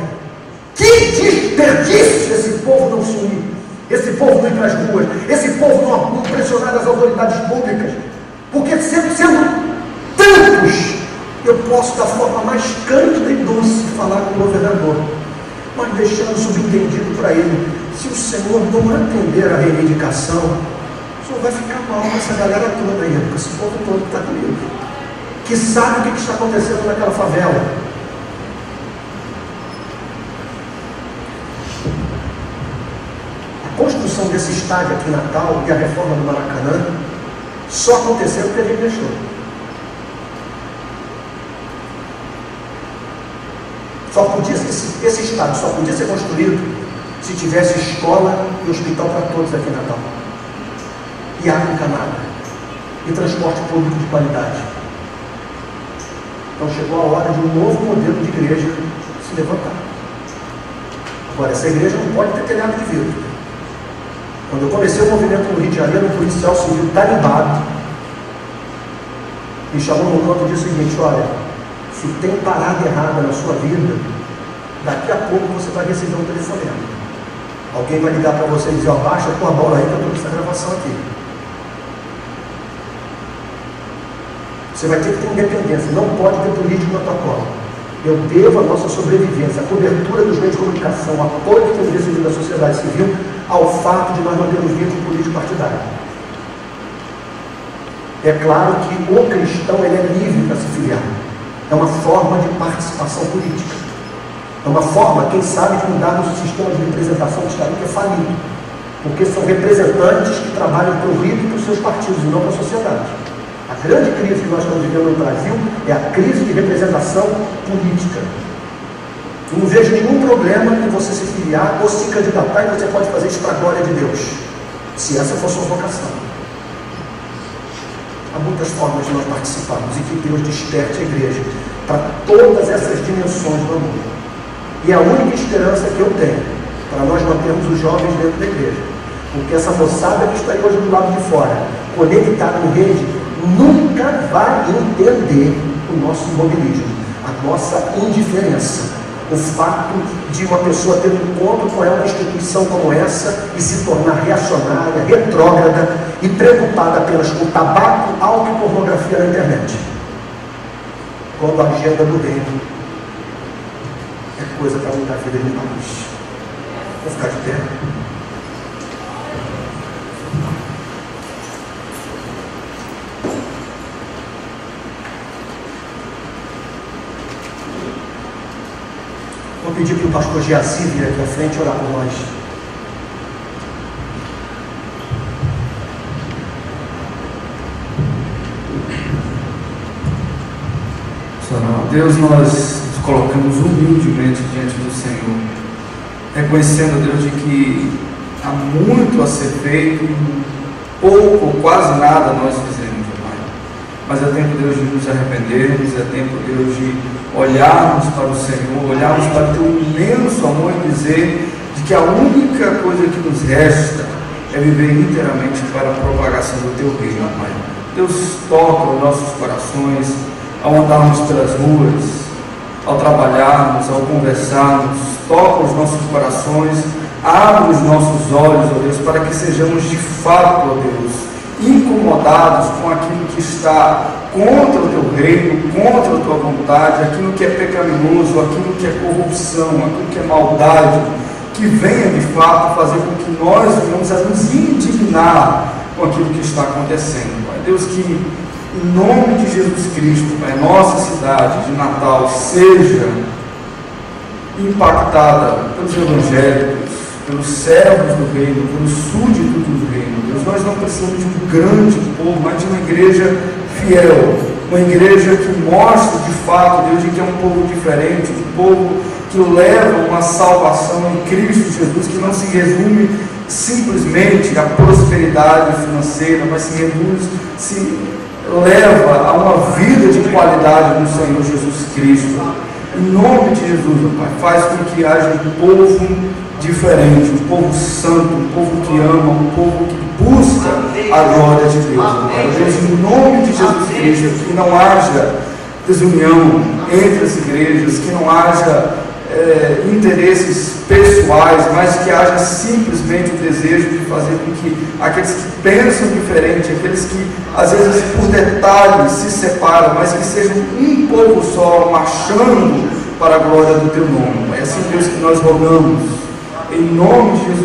Que desperdício esse povo não se unir esse povo não ir para as ruas, esse povo não, pressionar as autoridades públicas, porque sendo, sendo tantos, eu posso da forma mais cândida e doce falar com o governador, mas deixando subentendido para ele, se o Senhor não atender a reivindicação, o Senhor vai ficar mal com essa galera toda aí, com esse povo todo que está comigo, que sabe o que está acontecendo naquela favela construção desse estádio aqui em Natal e a reforma do Maracanã só aconteceu porque a gente deixou. Só podia, esse, esse estádio só podia ser construído se tivesse escola e hospital para todos aqui em Natal. E água encanada. E transporte público de qualidade. Então chegou a hora de um novo modelo de igreja se levantar. Agora, essa igreja não pode ter telhado de vidro. Quando eu comecei o movimento no Rio de Janeiro, um policial civil tarimbado me chamou no canto e disse o seguinte: olha, se tem parada errada na sua vida, daqui a pouco você vai receber um telefonema. Alguém vai ligar para você e dizer: ó, baixa a tua bola aí que eu estou com essa gravação aqui. Você vai ter que ter independência, não pode ter político na tua cola. Eu devo a nossa sobrevivência, a cobertura dos meios de comunicação, o apoio que temos recebido da sociedade civil ao fato de nós não termos vínculo político partidário. É claro que o cristão ele é livre para se filiar. É uma forma de participação política. É uma forma, quem sabe, de mudar o sistema de representação que está que é falido. Porque são representantes que trabalham para o rico e para os seus partidos, e não para a sociedade. A grande crise que nós estamos vivendo no Brasil é a crise de representação política. Não vejo nenhum problema em você se filiar ou se candidatar e você pode fazer isso para a glória de Deus, se essa for sua vocação. Há muitas formas de nós participarmos e que Deus desperte a igreja para todas essas dimensões do amor. E a única esperança que eu tenho para nós mantermos os jovens dentro da igreja. Porque essa moçada que está aí hoje do lado de fora, conectada no rede, nunca vai entender o nosso imobilismo, a nossa indiferença o fato de uma pessoa ter um encontro com uma instituição como essa e se tornar reacionária, retrógrada e preocupada apenas com tabaco, álcool e pornografia na internet. Quando a agenda do reino é coisa para mudar a vida de nós. Vou ficar de pé. Pedir para o pastor Giazi vir aqui à frente orar por nós. Deus, nós nos colocamos humildemente diante do Senhor, reconhecendo, Deus, de que há muito a ser feito, pouco, quase nada nós fizemos. Mas é tempo, Deus, de nos arrependermos, é tempo, Deus, de olharmos para o Senhor, olharmos para o teu imenso amor e dizer de que a única coisa que nos resta é viver inteiramente para a propagação do teu reino, Pai. Deus toca os nossos corações ao andarmos pelas ruas, ao trabalharmos, ao conversarmos, toca os nossos corações, abre os nossos olhos, ó Deus, para que sejamos de fato, ó Deus, incomodados com aquilo que está contra o teu reino, contra a tua vontade, aquilo que é pecaminoso, aquilo que é corrupção, aquilo que é maldade, que venha de fato fazer com que nós venhamos a nos indignar com aquilo que está acontecendo. Pai Deus, que em nome de Jesus Cristo, Pai, nossa cidade de Natal seja impactada pelos evangélicos, pelos servos do reino, pelos súditos do reino. Nós não precisamos de um grande povo, mas de uma igreja fiel, uma igreja que mostra de fato, Deus, de que é um povo diferente, um povo que leva uma salvação em Cristo Jesus, que não se resume simplesmente à prosperidade financeira, mas se reduz, se leva a uma vida de qualidade no Senhor Jesus Cristo. Em nome de Jesus, meu Pai, faz com que haja um povo diferente, um povo santo, um povo que ama, um povo que busca a glória de Deus. Pai. Deus, em nome de Jesus Cristo, que não haja desunião entre as igrejas, que não haja é, interesses pessoais, mas que haja simplesmente o desejo de fazer com que aqueles que pensam diferente, aqueles que às vezes por detalhes se separam, mas que sejam um povo só, marchando para a glória do teu nome. É assim, Deus, que nós rogamos, em nome de Jesus.